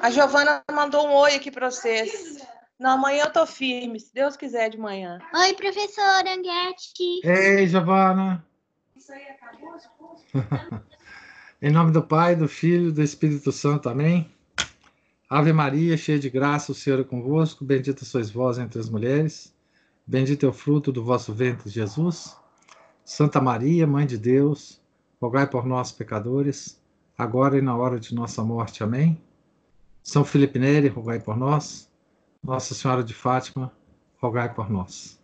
A Giovana mandou um oi aqui para vocês. Não, amanhã eu tô firme, se Deus quiser de manhã. Oi, professora Anguete. Ei, Giovana. Isso aí acabou? em nome do Pai, do Filho e do Espírito Santo. Amém. Ave Maria, cheia de graça, o Senhor é convosco. Bendita sois vós entre as mulheres. Bendito é o fruto do vosso ventre, Jesus. Santa Maria, Mãe de Deus, rogai por nós, pecadores, agora e na hora de nossa morte. Amém. São Felipe Neri, rogai por nós. Nossa Senhora de Fátima, rogai por nós.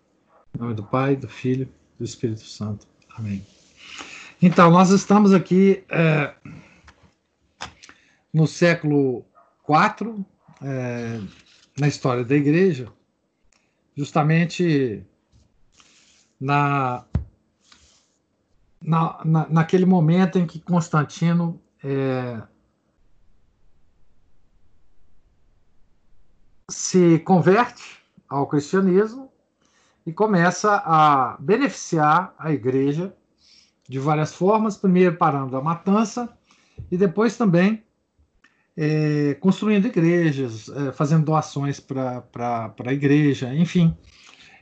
Em nome do Pai, do Filho do Espírito Santo. Amém. Então, nós estamos aqui é, no século IV, é, na história da Igreja, justamente na, na, na naquele momento em que Constantino é, se converte ao cristianismo e começa a beneficiar a igreja de várias formas, primeiro parando a matança e depois também é, construindo igrejas, é, fazendo doações para a igreja, enfim.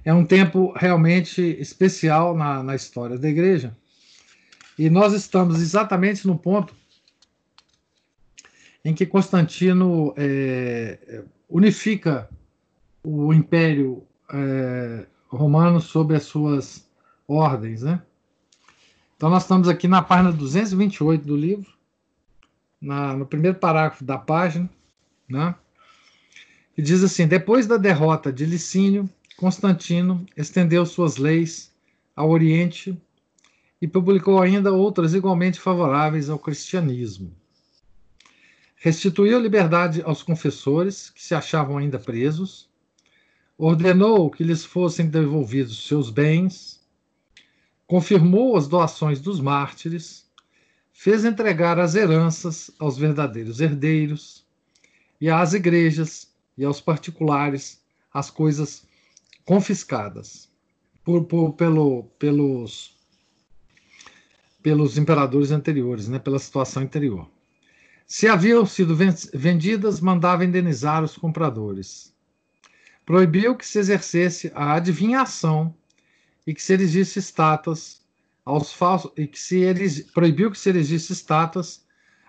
É um tempo realmente especial na, na história da igreja. E nós estamos exatamente no ponto em que Constantino é, unifica o Império é, Romano sob as suas ordens. Né? Então, nós estamos aqui na página 228 do livro na, no primeiro parágrafo da página, né? que diz assim: depois da derrota de Licínio, Constantino estendeu suas leis ao Oriente e publicou ainda outras igualmente favoráveis ao cristianismo. Restituiu liberdade aos confessores que se achavam ainda presos, ordenou que lhes fossem devolvidos seus bens, confirmou as doações dos mártires fez entregar as heranças aos verdadeiros herdeiros e às igrejas e aos particulares as coisas confiscadas por, por, pelo, pelos, pelos imperadores anteriores, né, pela situação anterior. Se haviam sido vendidas, mandava indenizar os compradores. Proibiu que se exercesse a adivinhação e que se erigisse estátuas aos falsos e que se eles proibiu que se erigisse estátuas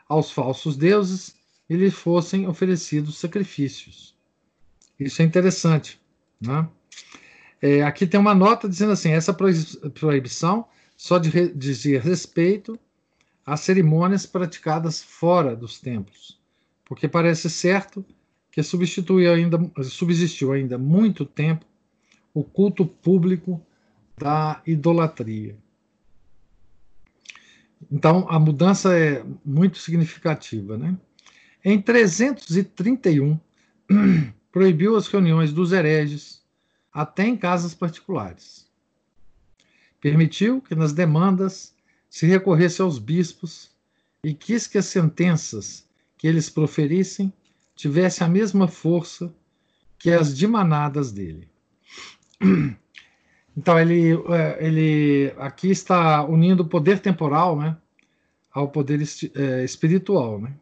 aos falsos deuses e lhes fossem oferecidos sacrifícios. Isso é interessante, né? É, aqui tem uma nota dizendo assim: essa proibição só dizia respeito às cerimônias praticadas fora dos templos, porque parece certo que ainda, subsistiu ainda muito tempo o culto público da idolatria. Então, a mudança é muito significativa. Né? Em 331, proibiu as reuniões dos hereges, até em casas particulares. Permitiu que nas demandas se recorresse aos bispos e quis que as sentenças que eles proferissem tivessem a mesma força que as dimanadas dele. Então ele, é, ele aqui está unindo o poder temporal, né, ao poder é, espiritual, né?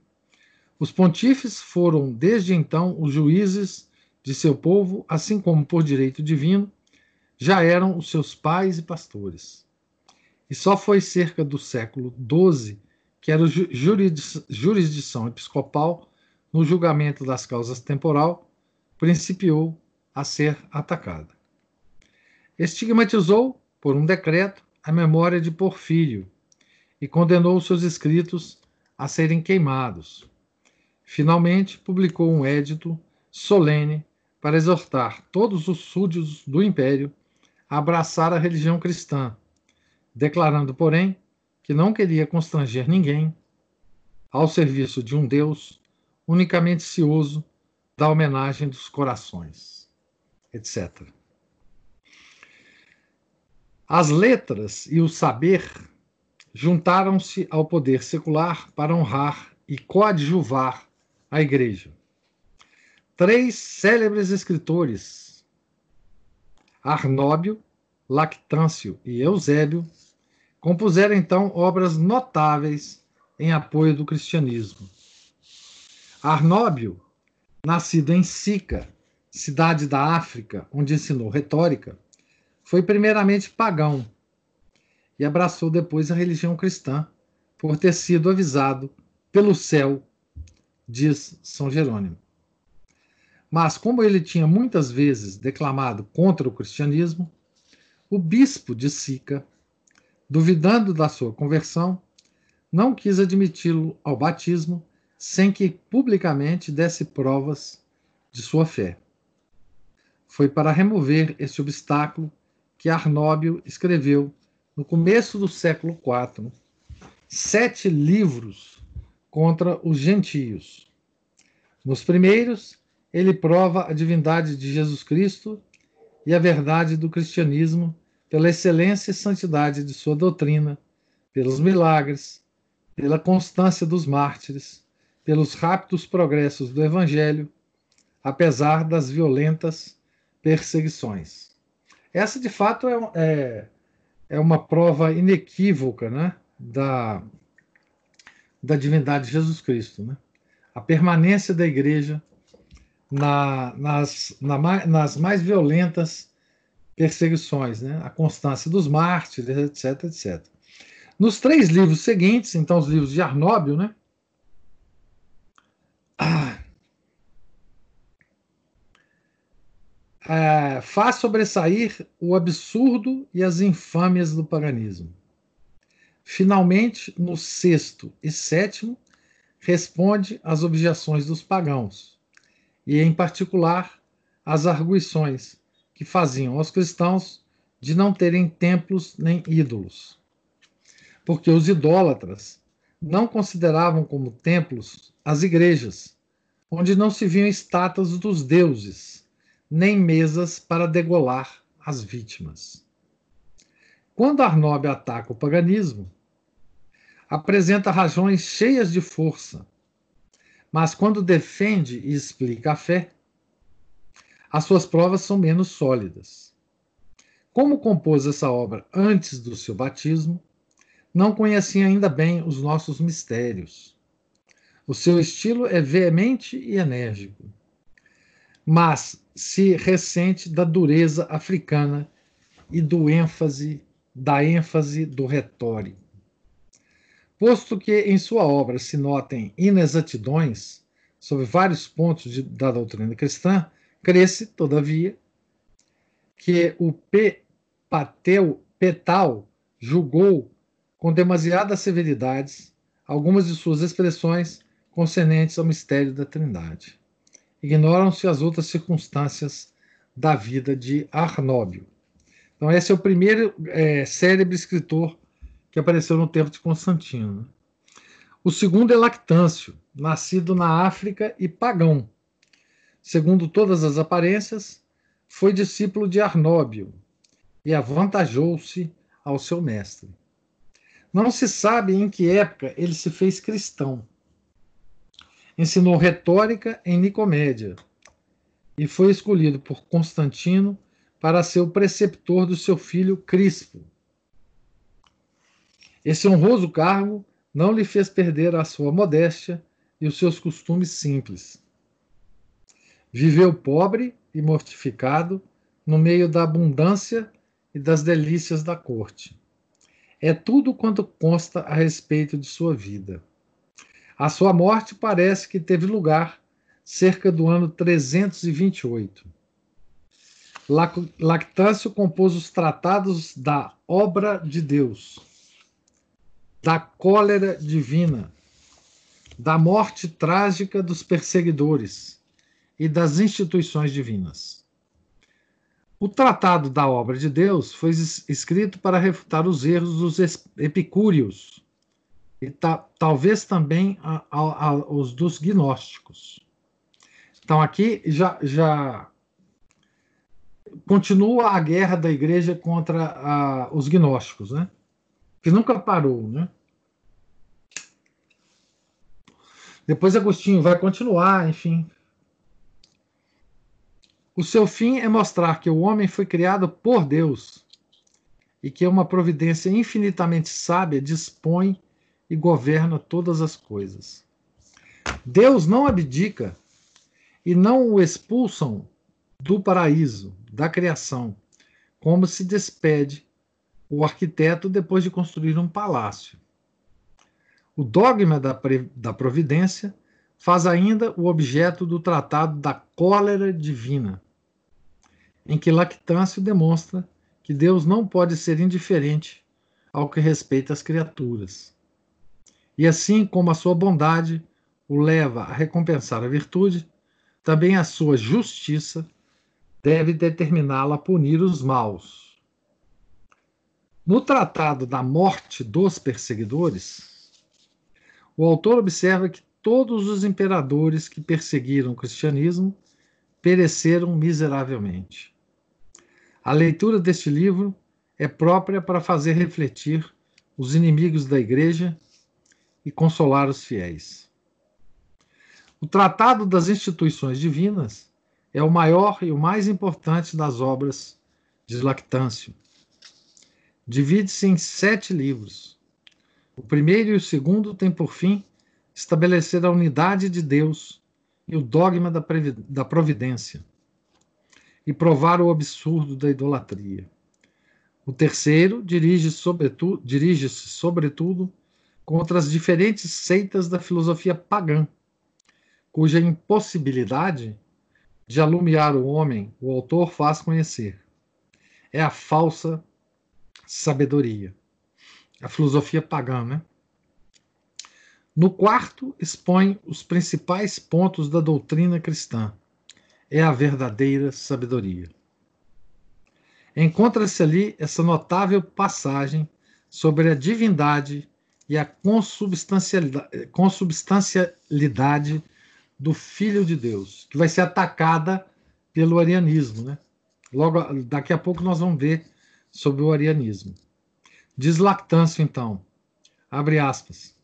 Os pontífices foram desde então os juízes de seu povo, assim como por direito divino já eram os seus pais e pastores. E só foi cerca do século XII que era jurisdição episcopal no julgamento das causas temporal principiou a ser atacada estigmatizou, por um decreto, a memória de Porfírio e condenou seus escritos a serem queimados. Finalmente, publicou um édito solene para exortar todos os súditos do império a abraçar a religião cristã, declarando, porém, que não queria constranger ninguém ao serviço de um Deus unicamente cioso da homenagem dos corações, etc. As letras e o saber juntaram-se ao poder secular para honrar e coadjuvar a Igreja. Três célebres escritores, Arnóbio, Lactâncio e Eusébio, compuseram então obras notáveis em apoio do cristianismo. Arnóbio nascido em Sica, cidade da África, onde ensinou retórica, foi primeiramente pagão e abraçou depois a religião cristã, por ter sido avisado pelo céu, diz São Jerônimo. Mas, como ele tinha muitas vezes declamado contra o cristianismo, o bispo de Sica, duvidando da sua conversão, não quis admiti-lo ao batismo sem que publicamente desse provas de sua fé. Foi para remover esse obstáculo que Arnóbio escreveu, no começo do século IV, sete livros contra os gentios. Nos primeiros, ele prova a divindade de Jesus Cristo e a verdade do cristianismo pela excelência e santidade de sua doutrina, pelos milagres, pela constância dos mártires, pelos rápidos progressos do Evangelho, apesar das violentas perseguições. Essa, de fato, é, é, é uma prova inequívoca né, da, da divindade de Jesus Cristo. Né? A permanência da igreja na, nas, na, nas mais violentas perseguições, né? a constância dos mártires, etc, etc. Nos três livros seguintes, então os livros de Arnóbio, né? Ah, é, faz sobressair o absurdo e as infâmias do paganismo. Finalmente, no sexto e sétimo, responde às objeções dos pagãos, e em particular às arguições que faziam aos cristãos de não terem templos nem ídolos. Porque os idólatras não consideravam como templos as igrejas, onde não se viam estátuas dos deuses nem mesas para degolar as vítimas. Quando Arnóbio ataca o paganismo, apresenta razões cheias de força, mas quando defende e explica a fé, as suas provas são menos sólidas. Como compôs essa obra antes do seu batismo, não conhecia ainda bem os nossos mistérios. O seu estilo é veemente e enérgico mas se ressente da dureza africana e do ênfase da ênfase do retórico. Posto que em sua obra se notem inexatidões sobre vários pontos de, da doutrina cristã, cresce, todavia, que o P. Pateu, Petal julgou com demasiadas severidades algumas de suas expressões concernentes ao mistério da Trindade ignoram-se as outras circunstâncias da vida de Arnóbio. Então, esse é o primeiro é, cérebro escritor que apareceu no tempo de Constantino. Né? O segundo é Lactâncio, nascido na África e pagão. Segundo todas as aparências, foi discípulo de Arnóbio e avantajou-se ao seu mestre. Não se sabe em que época ele se fez cristão ensinou retórica em Nicomédia e foi escolhido por Constantino para ser o preceptor do seu filho Crispo. Esse honroso cargo não lhe fez perder a sua modéstia e os seus costumes simples. Viveu pobre e mortificado no meio da abundância e das delícias da corte. É tudo quanto consta a respeito de sua vida. A sua morte parece que teve lugar cerca do ano 328. Lactâncio compôs os tratados da obra de Deus, da cólera divina, da morte trágica dos perseguidores e das instituições divinas. O tratado da obra de Deus foi escrito para refutar os erros dos epicúreos e ta, talvez também a, a, a, os dos gnósticos. Então aqui já, já continua a guerra da igreja contra os gnósticos, né? Que nunca parou, né? Depois Agostinho vai continuar, enfim. O seu fim é mostrar que o homem foi criado por Deus e que uma providência infinitamente sábia dispõe e governa todas as coisas. Deus não abdica e não o expulsam do paraíso, da criação, como se despede o arquiteto depois de construir um palácio. O dogma da, da providência faz ainda o objeto do tratado da cólera divina, em que Lactâncio demonstra que Deus não pode ser indiferente ao que respeita as criaturas. E assim como a sua bondade o leva a recompensar a virtude, também a sua justiça deve determiná-la a punir os maus. No tratado da morte dos perseguidores, o autor observa que todos os imperadores que perseguiram o cristianismo pereceram miseravelmente. A leitura deste livro é própria para fazer refletir os inimigos da igreja e consolar os fiéis. O Tratado das Instituições Divinas é o maior e o mais importante das obras de Lactâncio. Divide-se em sete livros. O primeiro e o segundo têm por fim estabelecer a unidade de Deus e o dogma da providência, e provar o absurdo da idolatria. O terceiro dirige-se sobretudo, dirige sobretudo contra as diferentes seitas da filosofia pagã, cuja impossibilidade de alumiar o homem, o autor faz conhecer. É a falsa sabedoria. A filosofia pagã, né? No quarto, expõe os principais pontos da doutrina cristã. É a verdadeira sabedoria. Encontra-se ali essa notável passagem sobre a divindade e a consubstancialidade, consubstancialidade do Filho de Deus, que vai ser atacada pelo arianismo. Né? Logo, daqui a pouco nós vamos ver sobre o arianismo. Diz Lactâncio, então, abre aspas.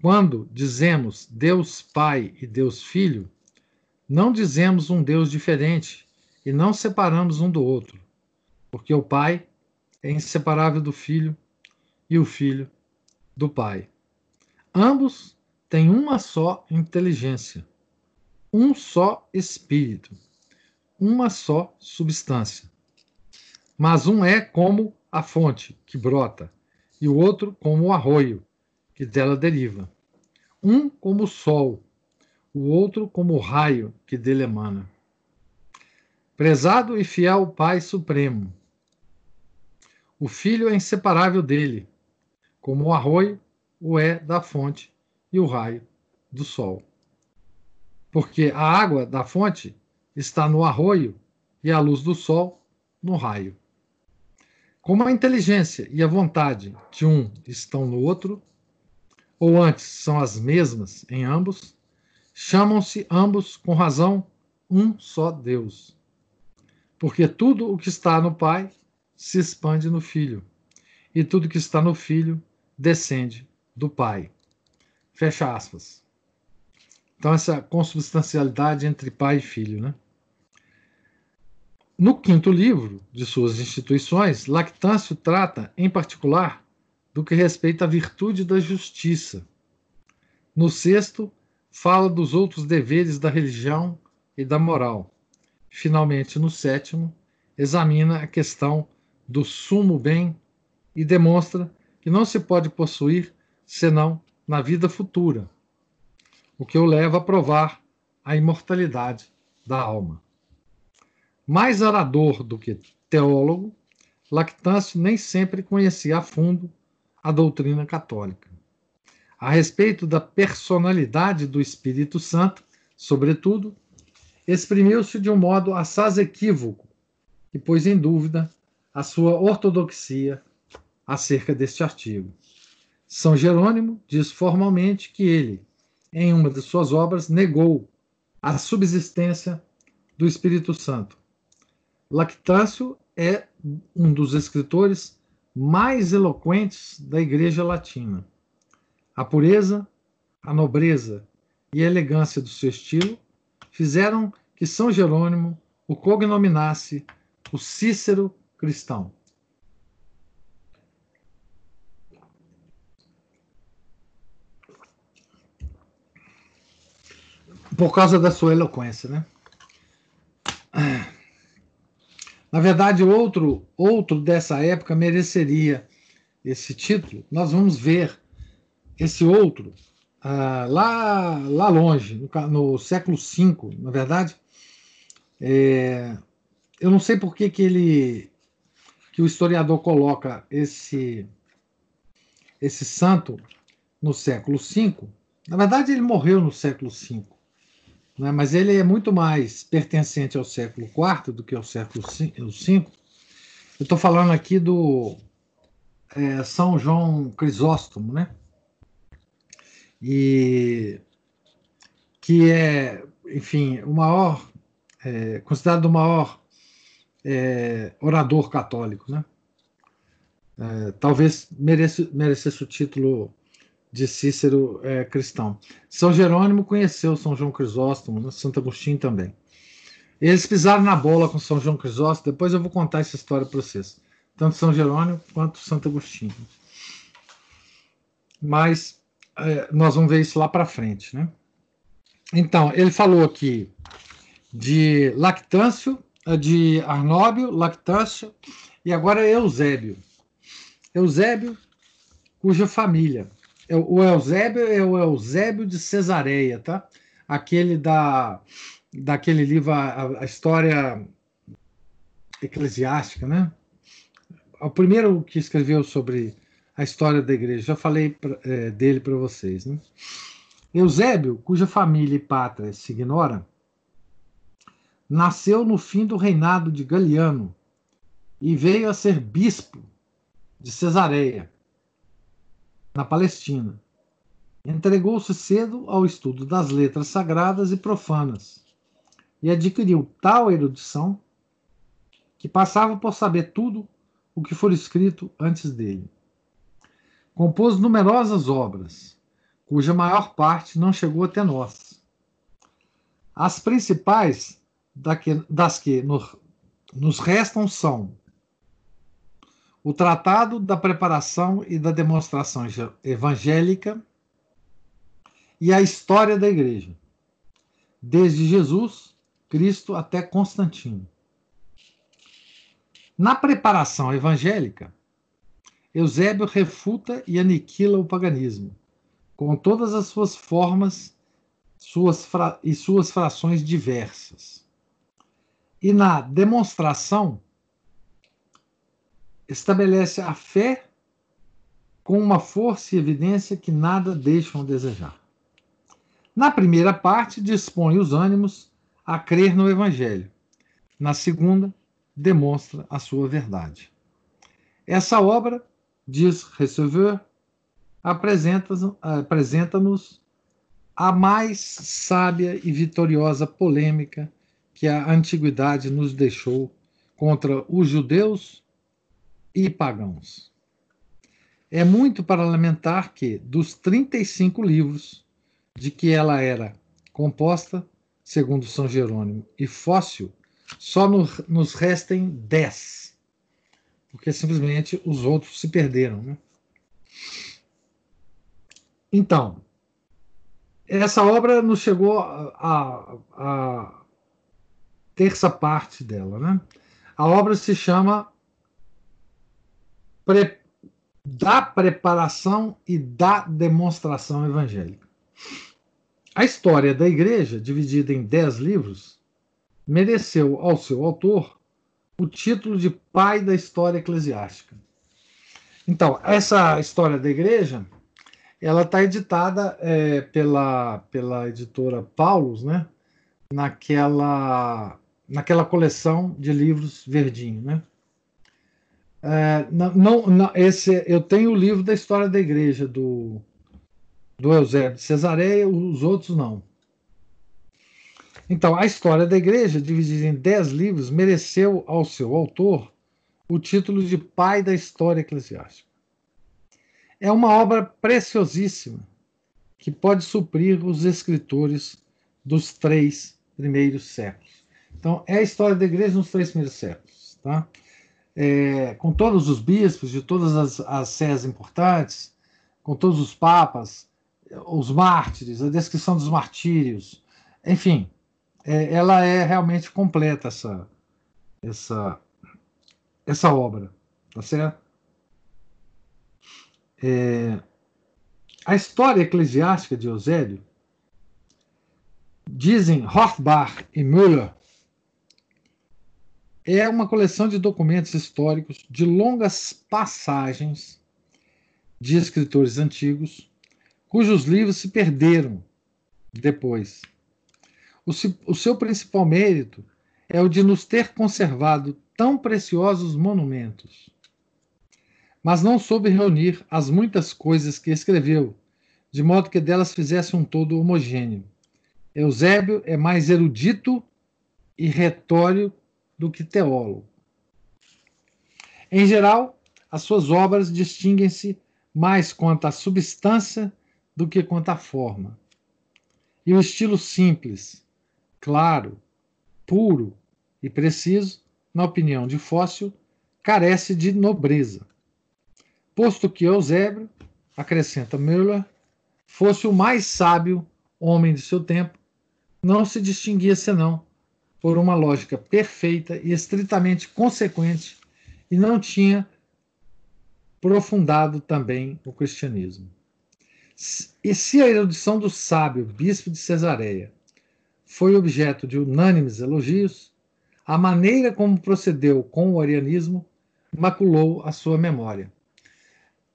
Quando dizemos Deus Pai e Deus Filho, não dizemos um Deus diferente e não separamos um do outro, porque o Pai é inseparável do Filho e o Filho do Pai. Ambos tem uma só inteligência, um só espírito, uma só substância. Mas um é como a fonte que brota, e o outro como o arroio que dela deriva. Um como o sol, o outro como o raio que dele emana. Prezado e fiel Pai Supremo, o Filho é inseparável dele, como o arroio o é da fonte e o raio do sol. Porque a água da fonte está no arroio e a luz do sol no raio. Como a inteligência e a vontade de um estão no outro, ou antes são as mesmas em ambos, chamam-se ambos, com razão, um só Deus. Porque tudo o que está no Pai se expande no Filho, e tudo que está no Filho descende do Pai. Fecha aspas. Então, essa consubstancialidade entre pai e filho. Né? No quinto livro de suas instituições, Lactâncio trata, em particular, do que respeita à virtude da justiça. No sexto, fala dos outros deveres da religião e da moral. Finalmente, no sétimo, examina a questão do sumo bem e demonstra que não se pode possuir senão na vida futura, o que o leva a provar a imortalidade da alma. Mais orador do que teólogo, Lactâncio nem sempre conhecia a fundo a doutrina católica. A respeito da personalidade do Espírito Santo, sobretudo, exprimiu-se de um modo assaz equívoco e pôs em dúvida a sua ortodoxia acerca deste artigo. São Jerônimo diz formalmente que ele, em uma de suas obras, negou a subsistência do Espírito Santo. Lactâncio é um dos escritores mais eloquentes da Igreja Latina. A pureza, a nobreza e a elegância do seu estilo fizeram que São Jerônimo o cognominasse o Cícero cristão. por causa da sua eloquência, né? Na verdade, outro, outro dessa época mereceria esse título. Nós vamos ver esse outro ah, lá, lá longe, no, no, século V, na verdade. É, eu não sei por que, que ele que o historiador coloca esse esse santo no século V. Na verdade, ele morreu no século V né? mas ele é muito mais pertencente ao século IV do que ao século V. Eu estou falando aqui do é, São João Crisóstomo, né? E que é, enfim, o maior, é, considerado o maior é, orador católico, né? É, talvez mereça, merecesse o título de Cícero é, cristão. São Jerônimo conheceu São João Crisóstomo, né? Santo Agostinho também. Eles pisaram na bola com São João Crisóstomo, depois eu vou contar essa história para vocês. Tanto São Jerônimo quanto Santo Agostinho. Mas é, nós vamos ver isso lá para frente. Né? Então, ele falou aqui de Lactâncio, é, de Arnóbio, Lactâncio, e agora Eusébio. Eusébio, cuja família é o Eusébio é o Eusébio de Cesareia, tá? Aquele da daquele livro a, a história eclesiástica, né? O primeiro que escreveu sobre a história da igreja, já falei pra, é, dele para vocês, né? Eusébio, cuja família e pátria se ignora, nasceu no fim do reinado de Galiano e veio a ser bispo de Cesareia na Palestina. Entregou-se cedo ao estudo das letras sagradas e profanas e adquiriu tal erudição que passava por saber tudo o que for escrito antes dele. Compôs numerosas obras, cuja maior parte não chegou até nós. As principais das que nos restam são o Tratado da Preparação e da Demonstração Evangélica e a História da Igreja, desde Jesus, Cristo até Constantino. Na preparação evangélica, Eusébio refuta e aniquila o paganismo, com todas as suas formas suas e suas frações diversas. E na demonstração, estabelece a fé com uma força e evidência que nada deixam a desejar. Na primeira parte, dispõe os ânimos a crer no Evangelho. Na segunda, demonstra a sua verdade. Essa obra, diz Receveur, apresenta-nos apresenta a mais sábia e vitoriosa polêmica que a antiguidade nos deixou contra os judeus e pagãos. É muito para lamentar que, dos 35 livros de que ela era composta, segundo São Jerônimo, e fóssil, só no, nos restem 10, porque simplesmente os outros se perderam. Né? Então, essa obra nos chegou a, a, terça parte dela. Né? A obra se chama pre, da preparação e da demonstração evangélica. A história da igreja, dividida em dez livros, mereceu ao seu autor o título de pai da história eclesiástica. Então, essa história da igreja, ela está editada é, pela, pela editora Paulus, né? Naquela, naquela coleção de livros verdinho, né? É, não, não, esse, eu tenho o livro da história da igreja do, do Eusébio Cesareia, os outros não. Então, a história da igreja, dividida em dez livros, mereceu ao seu autor o título de pai da história eclesiástica. É uma obra preciosíssima que pode suprir os escritores dos três primeiros séculos. Então, é a história da igreja nos três primeiros séculos. Tá? É, com todos os bispos de todas as, as sés importantes, com todos os papas, os mártires, a descrição dos martírios, enfim, é, ela é realmente completa essa, essa, essa obra, tá certo? É, a história eclesiástica de Eusébio, dizem Rothbard e Müller, é uma coleção de documentos históricos de longas passagens de escritores antigos, cujos livros se perderam depois. O, o seu principal mérito é o de nos ter conservado tão preciosos monumentos. Mas não soube reunir as muitas coisas que escreveu, de modo que delas fizesse um todo homogêneo. Eusébio é mais erudito e retórico do que teólogo. Em geral, as suas obras distinguem-se mais quanto à substância do que quanto à forma. E o estilo simples, claro, puro e preciso, na opinião de Fóssil, carece de nobreza. Posto que Eusébio, acrescenta Müller, fosse o mais sábio homem de seu tempo, não se distinguia senão por uma lógica perfeita e estritamente consequente e não tinha aprofundado também o cristianismo. E se a erudição do sábio bispo de Cesareia foi objeto de unânimes elogios, a maneira como procedeu com o arianismo maculou a sua memória.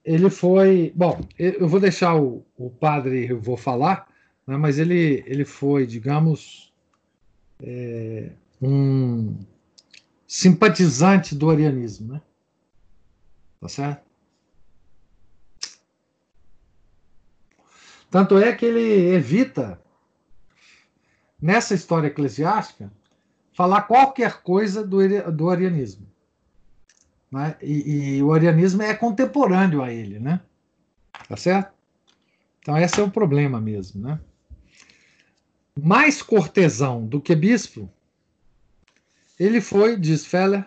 Ele foi. Bom, eu vou deixar o, o padre, eu vou falar, né, mas ele, ele foi, digamos, é, um simpatizante do arianismo, né? Tá certo? Tanto é que ele evita, nessa história eclesiástica, falar qualquer coisa do, do arianismo. Né? E, e, o arianismo é contemporâneo a ele, né? Tá certo? Então, esse é o problema mesmo, né? Mais cortesão do que bispo, ele foi, diz Feller,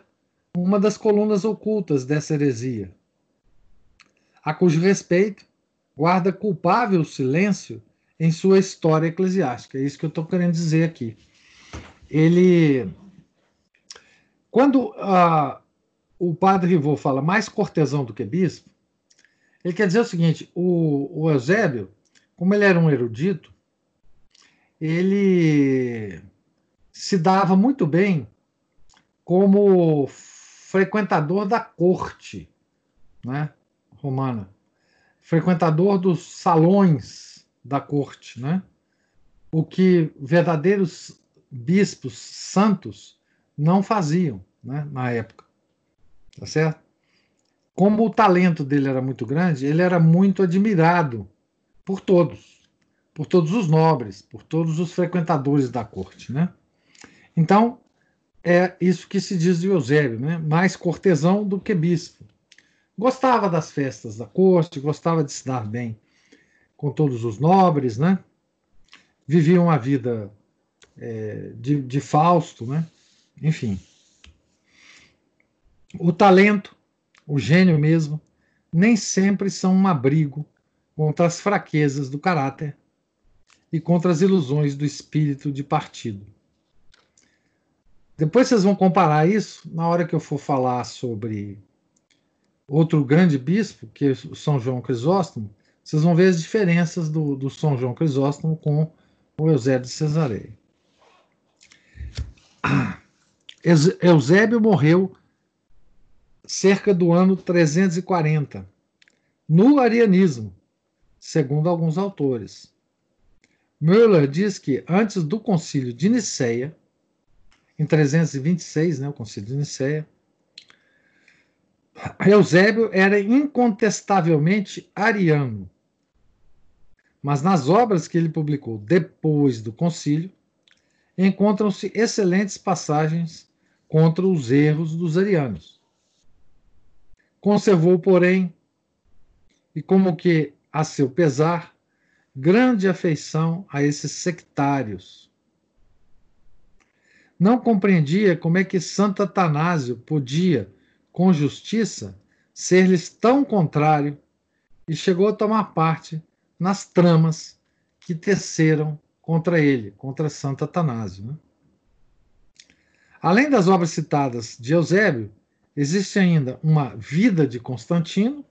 uma das colunas ocultas dessa heresia, a cujo respeito guarda culpável silêncio em sua história eclesiástica. É isso que eu estou querendo dizer aqui. Ele. Quando uh, o padre Rivaux fala mais cortesão do que bispo, ele quer dizer o seguinte: o, o Eusébio, como ele era um erudito, ele se dava muito bem como frequentador da corte né, romana, frequentador dos salões da corte, né? o que verdadeiros bispos santos não faziam né, na época. Tá certo? Como o talento dele era muito grande, ele era muito admirado por todos por todos os nobres, por todos os frequentadores da corte. Né? Então, é isso que se diz de Eusébio, né? mais cortesão do que bispo. Gostava das festas da corte, gostava de se dar bem com todos os nobres, né? vivia uma vida é, de, de Fausto, né? enfim. O talento, o gênio mesmo, nem sempre são um abrigo contra as fraquezas do caráter e contra as ilusões do espírito de partido. Depois vocês vão comparar isso na hora que eu for falar sobre outro grande bispo, que é o São João Crisóstomo, vocês vão ver as diferenças do, do São João Crisóstomo com o Eusébio de Cesareia. Eusébio morreu cerca do ano 340, no arianismo, segundo alguns autores. Müller diz que antes do concílio de Nicéia, em 326, né, o concílio de Nicéia, Eusébio era incontestavelmente ariano. Mas nas obras que ele publicou depois do concílio, encontram-se excelentes passagens contra os erros dos arianos. Conservou, porém, e como que a seu pesar, grande afeição a esses sectários. Não compreendia como é que Santo Atanásio podia, com justiça, ser-lhes tão contrário e chegou a tomar parte nas tramas que teceram contra ele, contra Santo Atanásio. Né? Além das obras citadas de Eusébio, existe ainda uma Vida de Constantino,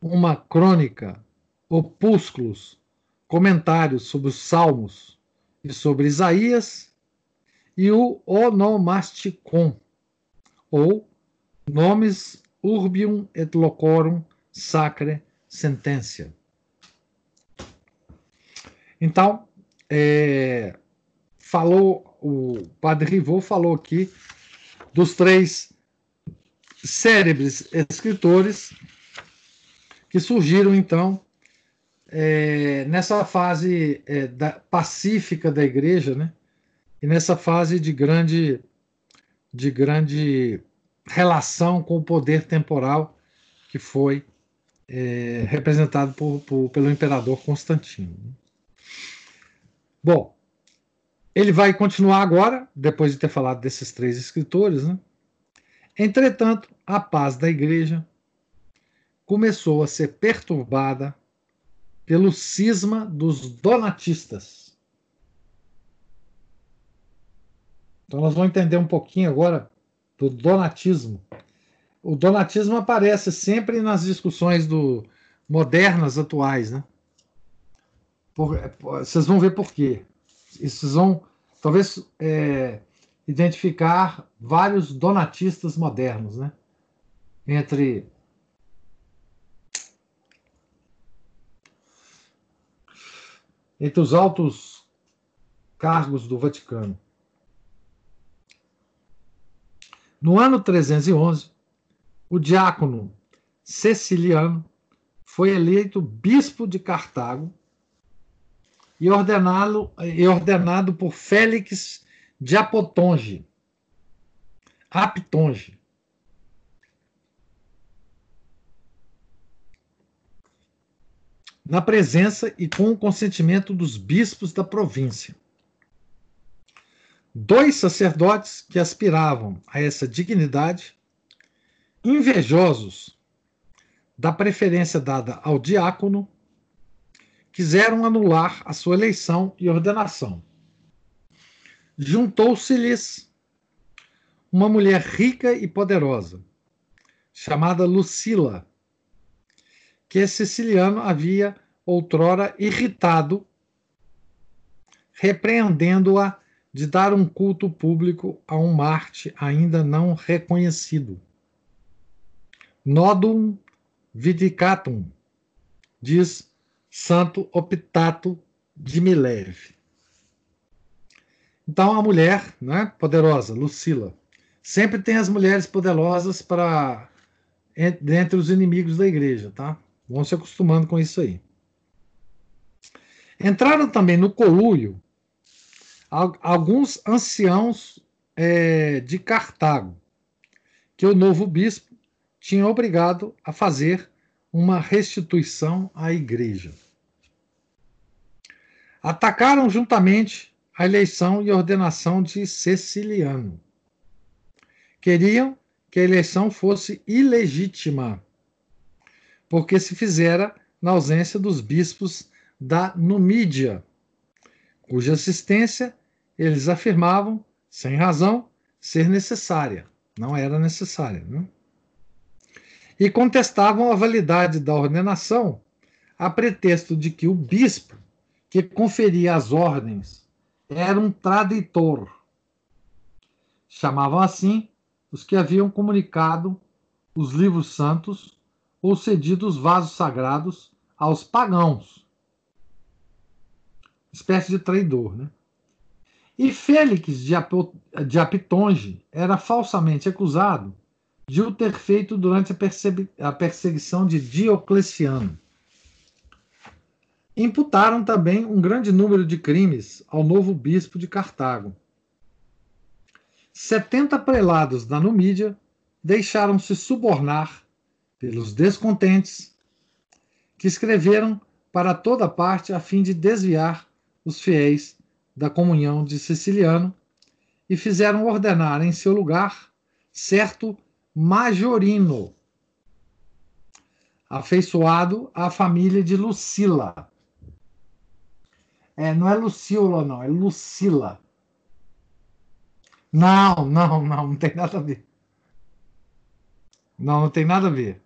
uma crônica, opúsculos, comentários sobre os Salmos e sobre Isaías, e o Onomasticon, ou Nomes Urbium et Locorum Sacre Sententia. Então, é, falou, o padre Rivaux falou aqui dos três cérebres escritores que surgiram, então, é, nessa fase é, da, pacífica da igreja, né? E nessa fase de grande, de grande relação com o poder temporal que foi é, representado por, por, pelo imperador Constantino. Né? Bom, ele vai continuar agora, depois de ter falado desses três escritores. Né? Entretanto, a paz da igreja começou a ser perturbada pelo cisma dos donatistas. Então, nós vamos entender um pouquinho agora do donatismo. O donatismo aparece sempre nas discussões do modernas atuais, né? Por, vocês vão ver por quê. Vocês vão, talvez, é, identificar vários donatistas modernos, né? Entre entre os altos cargos do Vaticano. No ano 311, o diácono Ceciliano foi eleito bispo de Cartago e ordenado, e ordenado por Félix de Apotonge, Aptonge. Na presença e com o consentimento dos bispos da província. Dois sacerdotes que aspiravam a essa dignidade, invejosos da preferência dada ao diácono, quiseram anular a sua eleição e ordenação. Juntou-se-lhes uma mulher rica e poderosa, chamada Lucila, que Siciliano havia outrora irritado, repreendendo-a de dar um culto público a um Marte ainda não reconhecido. Nodum vidicatum, diz Santo Optato de Mileve. Então a mulher, né, poderosa, Lucila, sempre tem as mulheres poderosas para dentre os inimigos da igreja, tá? Vão se acostumando com isso aí. Entraram também no colúrio alguns anciãos é, de Cartago, que o novo bispo tinha obrigado a fazer uma restituição à igreja. Atacaram juntamente a eleição e ordenação de Ceciliano. Queriam que a eleição fosse ilegítima, porque se fizera na ausência dos bispos da Numídia, cuja assistência eles afirmavam, sem razão, ser necessária. Não era necessária. Né? E contestavam a validade da ordenação a pretexto de que o bispo que conferia as ordens era um traditor. Chamavam assim os que haviam comunicado os livros santos ou cedido os vasos sagrados aos pagãos. Espécie de traidor, né? E Félix de, Apitonge era falsamente acusado de o ter feito durante a, a perseguição de Diocleciano. Imputaram também um grande número de crimes ao novo bispo de Cartago. Setenta prelados da Numídia deixaram-se subornar pelos descontentes, que escreveram para toda parte a fim de desviar os fiéis da comunhão de Siciliano e fizeram ordenar em seu lugar certo Majorino, afeiçoado à família de Lucila. É, não é Lucila, não, é Lucila. Não, não, não, não tem nada a ver. Não, não tem nada a ver.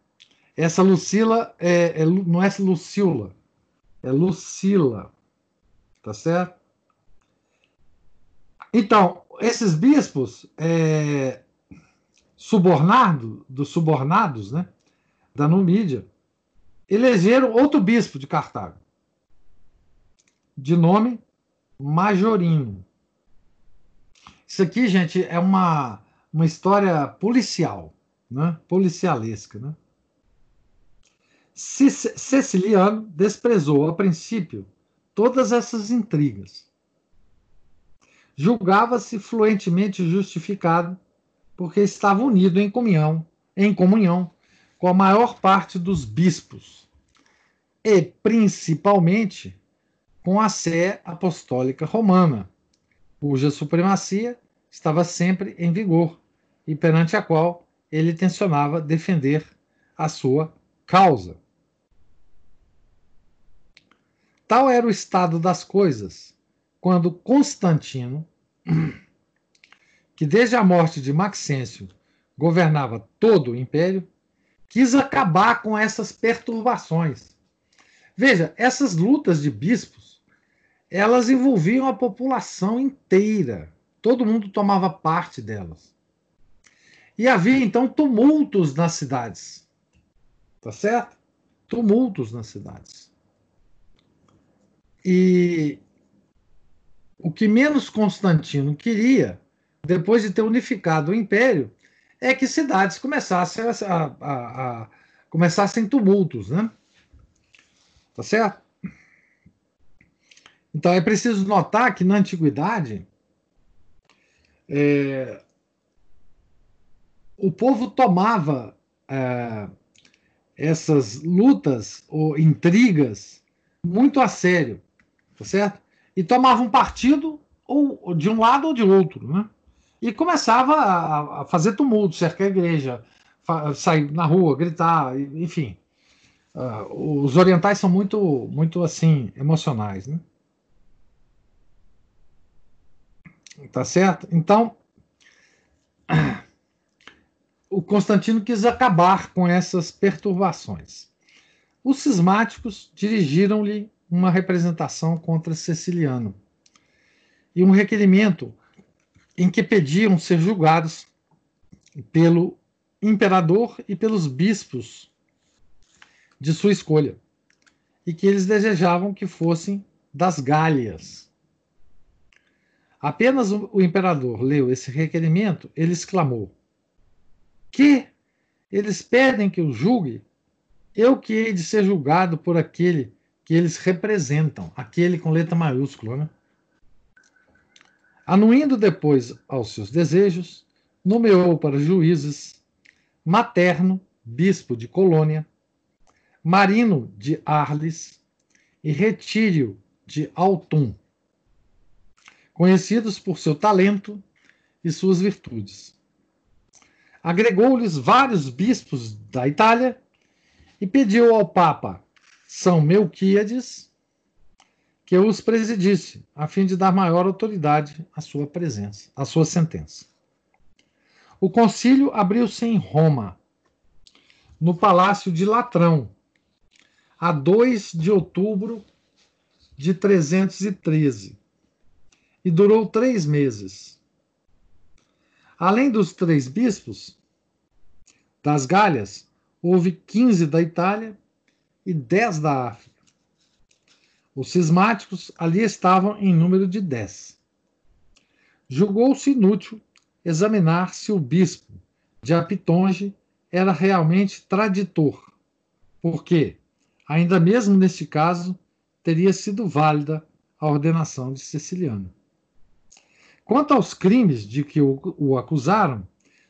Essa Lucila é, é não é Lucila, é Lucila. Tá certo? Então, esses bispos é, subornado, dos subornados, né, da Numídia, elegeram outro bispo de Cartago, de nome Majorino. Isso aqui, gente, é uma, uma história policial, né? policialesca. Né? Ceciliano desprezou, a princípio, todas essas intrigas. Julgava-se fluentemente justificado porque estava unido em comunhão, em comunhão com a maior parte dos bispos e principalmente com a Sé Apostólica Romana, cuja supremacia estava sempre em vigor e perante a qual ele tensionava defender a sua causa. Tal era o estado das coisas quando Constantino, que desde a morte de Maxêncio governava todo o império, quis acabar com essas perturbações. Veja, essas lutas de bispos, elas envolviam a população inteira Todo mundo tomava parte delas. E havia então tumultos nas cidades. Tá certo? Tumultos nas cidades. E o que menos Constantino queria, depois de ter unificado o império, é que cidades começassem a, a, a começassem tumultos, né? Tá certo? Então é preciso notar que na antiguidade é, o povo tomava é, essas lutas ou intrigas muito a sério, tá certo? E tomava um partido ou de um lado ou de outro, né? E começava a, a fazer tumulto, cercar a igreja, sair na rua, gritar, enfim. Uh, os orientais são muito, muito assim emocionais, né? Tá certo? Então, o Constantino quis acabar com essas perturbações. Os cismáticos dirigiram-lhe uma representação contra Ceciliano e um requerimento em que pediam ser julgados pelo imperador e pelos bispos de sua escolha, e que eles desejavam que fossem das Gálias. Apenas o imperador leu esse requerimento, ele exclamou: Que? Eles pedem que eu julgue? Eu que hei de ser julgado por aquele que eles representam, aquele com letra maiúscula, né? Anuindo depois aos seus desejos, nomeou para juízes Materno, bispo de Colônia, Marino de Arles e Retírio de Altum conhecidos por seu talento e suas virtudes. Agregou-lhes vários bispos da Itália e pediu ao Papa São Melquíades que os presidisse, a fim de dar maior autoridade à sua presença, à sua sentença. O concílio abriu-se em Roma, no palácio de Latrão, a 2 de outubro de 313 e durou três meses. Além dos três bispos das Galhas, houve quinze da Itália e dez da África. Os cismáticos ali estavam em número de dez. Julgou-se inútil examinar se o bispo de Apitonge era realmente traditor, porque, ainda mesmo neste caso, teria sido válida a ordenação de Ceciliano. Quanto aos crimes de que o, o acusaram,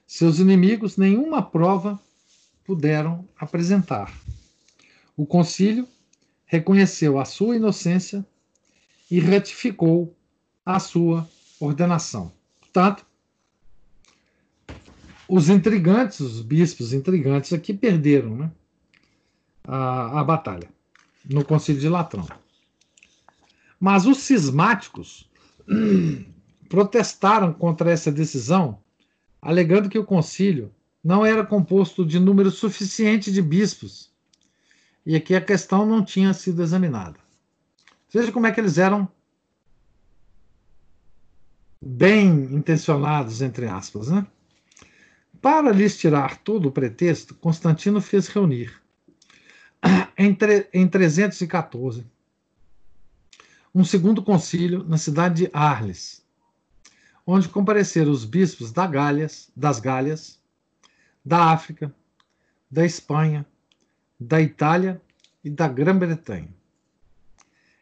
seus inimigos nenhuma prova puderam apresentar. O concílio reconheceu a sua inocência e ratificou a sua ordenação. Portanto, os intrigantes, os bispos intrigantes aqui perderam né, a, a batalha no concílio de Latrão. Mas os cismáticos protestaram contra essa decisão, alegando que o concílio não era composto de número suficiente de bispos e que a questão não tinha sido examinada. Veja como é que eles eram bem intencionados, entre aspas. Né? Para lhes tirar todo o pretexto, Constantino fez reunir, em, em 314, um segundo concílio na cidade de Arles, onde compareceram os bispos da Gálias, das Gálias, da África, da Espanha, da Itália e da Grã-Bretanha.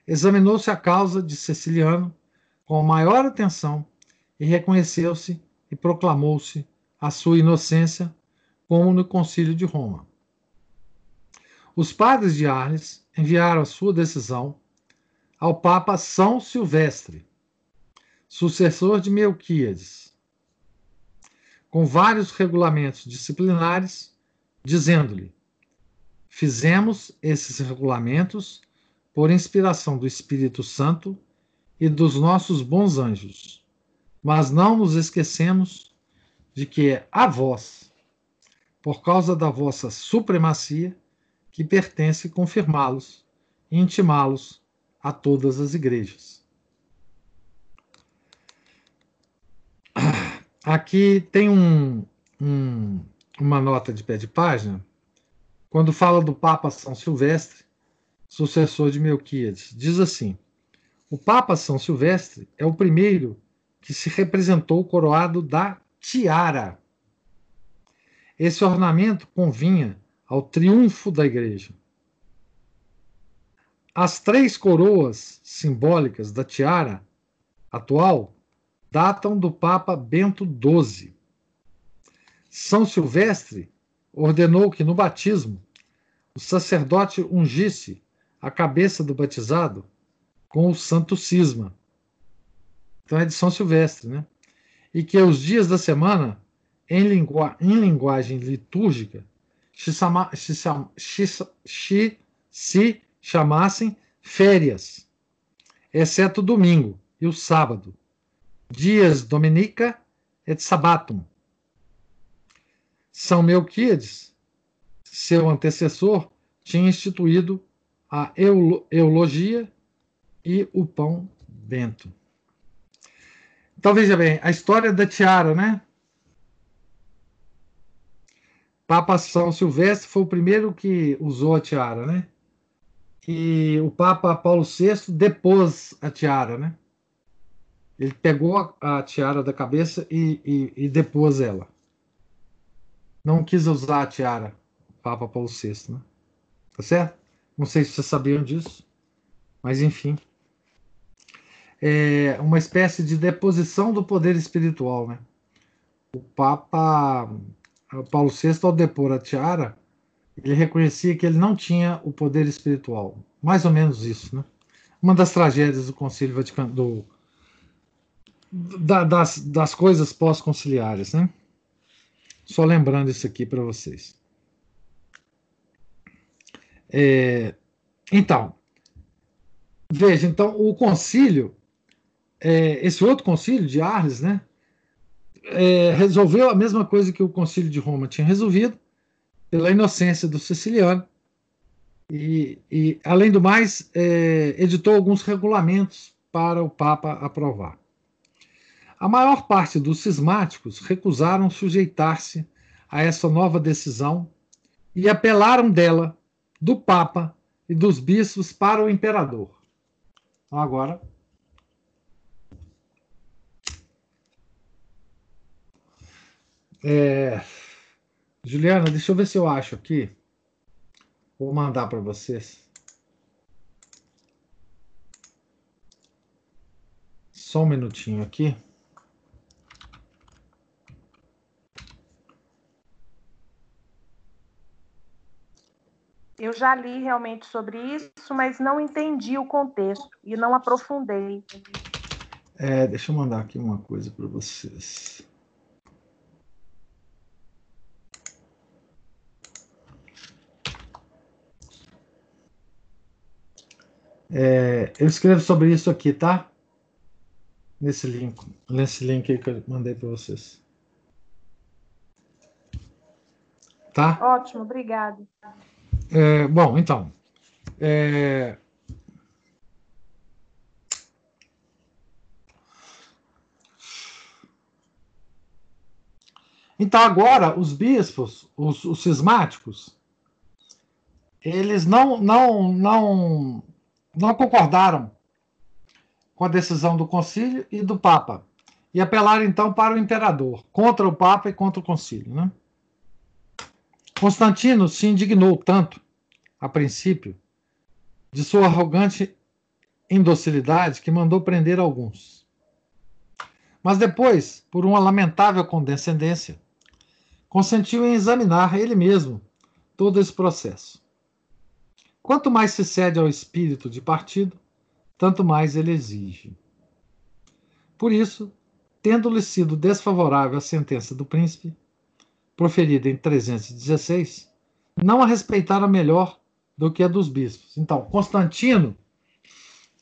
Examinou-se a causa de Ceciliano com maior atenção e reconheceu-se e proclamou-se a sua inocência, como no Concílio de Roma. Os padres de Arles enviaram a sua decisão ao Papa São Silvestre, sucessor de Melquíades, com vários regulamentos disciplinares, dizendo-lhe: Fizemos esses regulamentos por inspiração do Espírito Santo e dos nossos bons anjos, mas não nos esquecemos de que é a vós, por causa da vossa supremacia, que pertence confirmá-los e intimá-los a todas as igrejas. Aqui tem um, um, uma nota de pé de página, quando fala do Papa São Silvestre, sucessor de Melquíades. Diz assim: O Papa São Silvestre é o primeiro que se representou coroado da tiara. Esse ornamento convinha ao triunfo da igreja. As três coroas simbólicas da tiara atual datam do Papa Bento XII. São Silvestre ordenou que no batismo o sacerdote ungisse a cabeça do batizado com o santo cisma. Então é de São Silvestre, né? E que os dias da semana, em, lingu em linguagem litúrgica, se, se, se chamassem férias, exceto o domingo e o sábado, dias dominica et sabatum. São Melquiades, seu antecessor, tinha instituído a eulogia e o pão bento. Então veja bem, a história da tiara, né? Papa São Silvestre foi o primeiro que usou a tiara, né? E o Papa Paulo VI depôs a tiara, né? Ele pegou a, a tiara da cabeça e, e, e, depôs ela. Não quis usar a tiara, Papa Paulo VI, né? Tá certo? Não sei se vocês sabiam disso, mas enfim. É uma espécie de deposição do poder espiritual, né? O Papa Paulo VI, ao depor a tiara, ele reconhecia que ele não tinha o poder espiritual. Mais ou menos isso, né? Uma das tragédias do Concílio Vaticano, do, da, das, das coisas pós-conciliares, né? Só lembrando isso aqui para vocês. É, então, veja, então o concílio, é, esse outro concílio de Arles, né? É, resolveu a mesma coisa que o concílio de Roma tinha resolvido, pela inocência do siciliano. E, e além do mais, é, editou alguns regulamentos para o Papa aprovar. A maior parte dos cismáticos recusaram sujeitar-se a essa nova decisão e apelaram dela, do Papa e dos bispos para o imperador. Então, agora. É, Juliana, deixa eu ver se eu acho aqui. Vou mandar para vocês. Só um minutinho aqui. Eu já li realmente sobre isso, mas não entendi o contexto e não aprofundei. É, deixa eu mandar aqui uma coisa para vocês. É, eu escrevo sobre isso aqui, tá? Nesse link, nesse link aí que eu mandei para vocês. Tá? Ótimo, obrigado. É, bom, então. É, Então, agora, os bispos, os, os cismáticos, eles não, não, não, não concordaram com a decisão do concílio e do Papa. E apelaram, então, para o imperador, contra o Papa e contra o concílio. Né? Constantino se indignou tanto, a princípio, de sua arrogante indocilidade que mandou prender alguns. Mas depois, por uma lamentável condescendência, consentiu em examinar ele mesmo todo esse processo. Quanto mais se cede ao espírito de partido, tanto mais ele exige. Por isso, tendo-lhe sido desfavorável a sentença do príncipe, proferida em 316, não a respeitara melhor do que a dos bispos. Então, Constantino,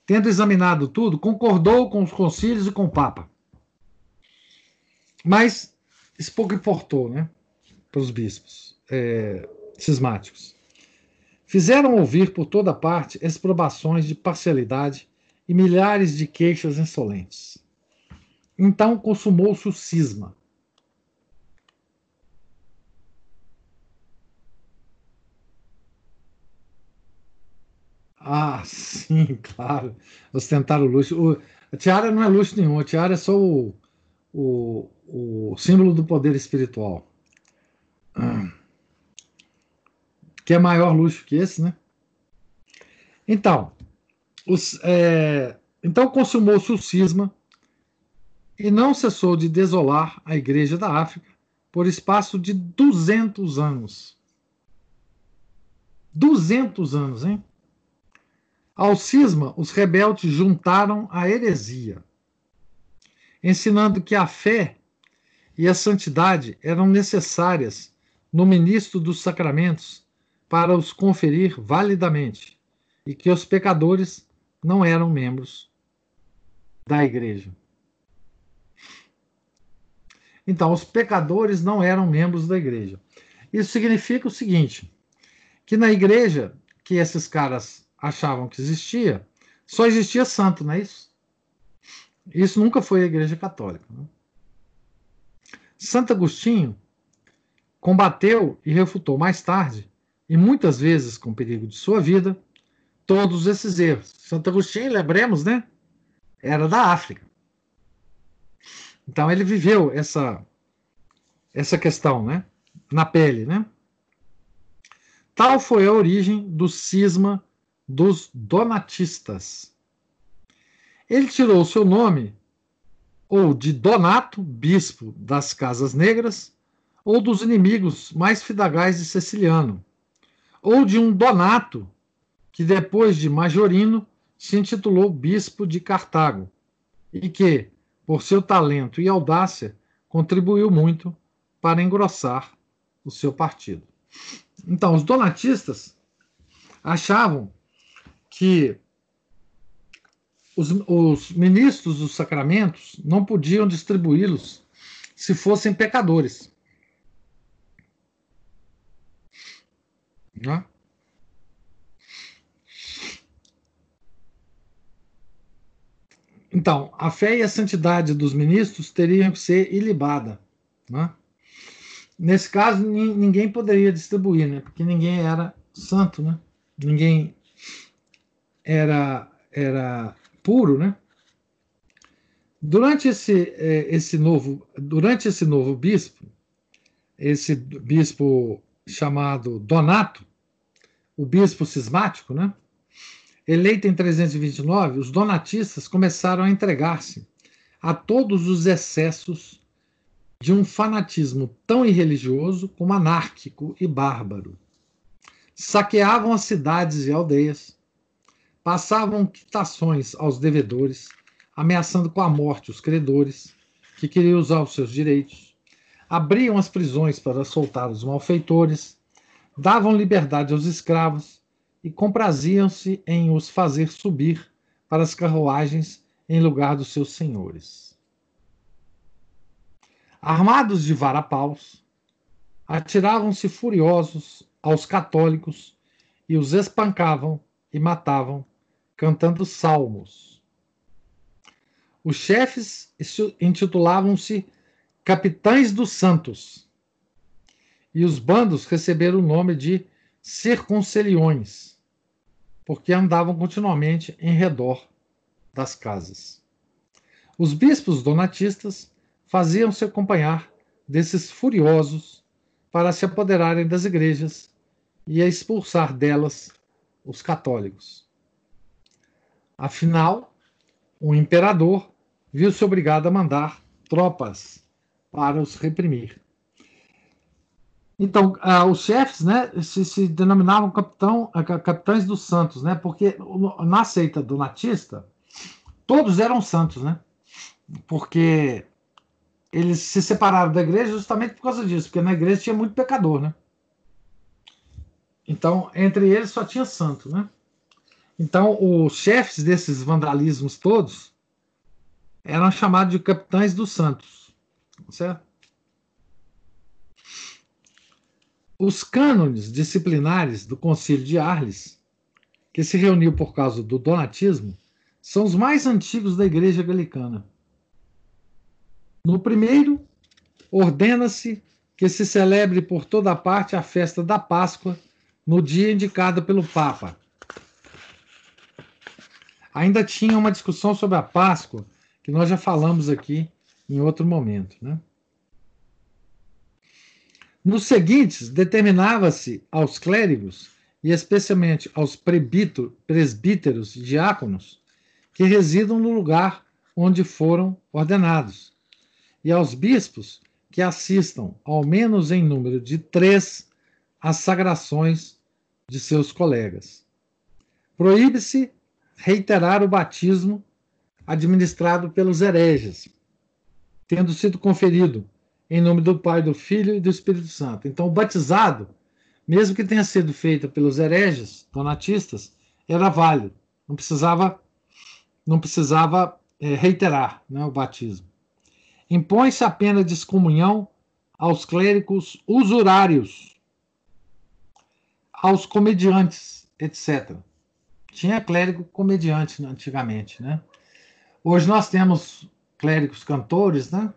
tendo examinado tudo, concordou com os concílios e com o Papa. Mas isso pouco importou, né? para os bispos é, cismáticos. Fizeram ouvir por toda parte exprobações de parcialidade e milhares de queixas insolentes. Então consumou-se o cisma. Ah, sim, claro. Ostentar o luxo. O, a tiara não é luxo nenhum, a tiara é só o, o, o símbolo do poder espiritual. Que é maior luxo que esse, né? Então, os, é, então consumou-se o cisma e não cessou de desolar a Igreja da África por espaço de 200 anos. 200 anos, hein? Ao cisma, os rebeldes juntaram a heresia, ensinando que a fé e a santidade eram necessárias no ministro dos sacramentos para os conferir validamente, e que os pecadores não eram membros da igreja. Então, os pecadores não eram membros da igreja. Isso significa o seguinte: que na igreja que esses caras achavam que existia, só existia santo, não é isso? Isso nunca foi a igreja católica. Né? Santo Agostinho combateu e refutou mais tarde, e muitas vezes com perigo de sua vida, todos esses erros. Santo Agostinho, lembremos, né? Era da África. Então ele viveu essa essa questão, né? Na pele, né? Tal foi a origem do cisma dos donatistas. Ele tirou seu nome ou de Donato, bispo das Casas Negras, ou dos inimigos mais fidagais de Ceciliano, ou de um Donato, que depois de Majorino se intitulou bispo de Cartago, e que, por seu talento e audácia, contribuiu muito para engrossar o seu partido. Então, os donatistas achavam que os, os ministros dos sacramentos não podiam distribuí-los se fossem pecadores. Né? Então, a fé e a santidade dos ministros teriam que ser ilibada. Né? Nesse caso, ninguém poderia distribuir, né? porque ninguém era santo, né? ninguém era, era puro. Né? Durante esse, é, esse novo, durante esse novo bispo, esse bispo chamado Donato, o bispo cismático, né? eleito em 329, os donatistas começaram a entregar-se a todos os excessos de um fanatismo tão irreligioso como anárquico e bárbaro. Saqueavam as cidades e aldeias, passavam quitações aos devedores, ameaçando com a morte os credores que queriam usar os seus direitos, abriam as prisões para soltar os malfeitores, davam liberdade aos escravos e compraziam-se em os fazer subir para as carruagens em lugar dos seus senhores. Armados de varapaus, atiravam-se furiosos aos católicos e os espancavam e matavam, cantando salmos. Os chefes intitulavam-se Capitães dos Santos, e os bandos receberam o nome de circunceliões, porque andavam continuamente em redor das casas. Os bispos donatistas faziam-se acompanhar desses furiosos para se apoderarem das igrejas e expulsar delas os católicos. Afinal, o imperador viu-se obrigado a mandar tropas para os reprimir. Então, uh, os chefes né, se, se denominavam capitão, uh, capitães dos santos, né, porque na seita donatista, todos eram santos, né? Porque eles se separaram da igreja justamente por causa disso, porque na igreja tinha muito pecador, né? Então, entre eles só tinha santo, né? Então, os chefes desses vandalismos todos eram chamados de capitães dos santos, certo? Os cânones disciplinares do Concílio de Arles, que se reuniu por causa do donatismo, são os mais antigos da Igreja Galicana. No primeiro, ordena-se que se celebre por toda parte a festa da Páscoa no dia indicado pelo Papa. Ainda tinha uma discussão sobre a Páscoa, que nós já falamos aqui em outro momento. Né? Nos seguintes, determinava-se aos clérigos, e especialmente aos presbíteros e diáconos, que residam no lugar onde foram ordenados, e aos bispos que assistam, ao menos em número de três, às sagrações de seus colegas. Proíbe-se reiterar o batismo administrado pelos hereges, tendo sido conferido em nome do Pai, do Filho e do Espírito Santo. Então, o batizado, mesmo que tenha sido feito pelos hereges, donatistas, era válido. Não precisava, não precisava é, reiterar né, o batismo. Impõe-se a pena de excomunhão aos clérigos usurários, aos comediantes, etc. Tinha clérigo comediante antigamente, né? Hoje nós temos clérigos cantores, né?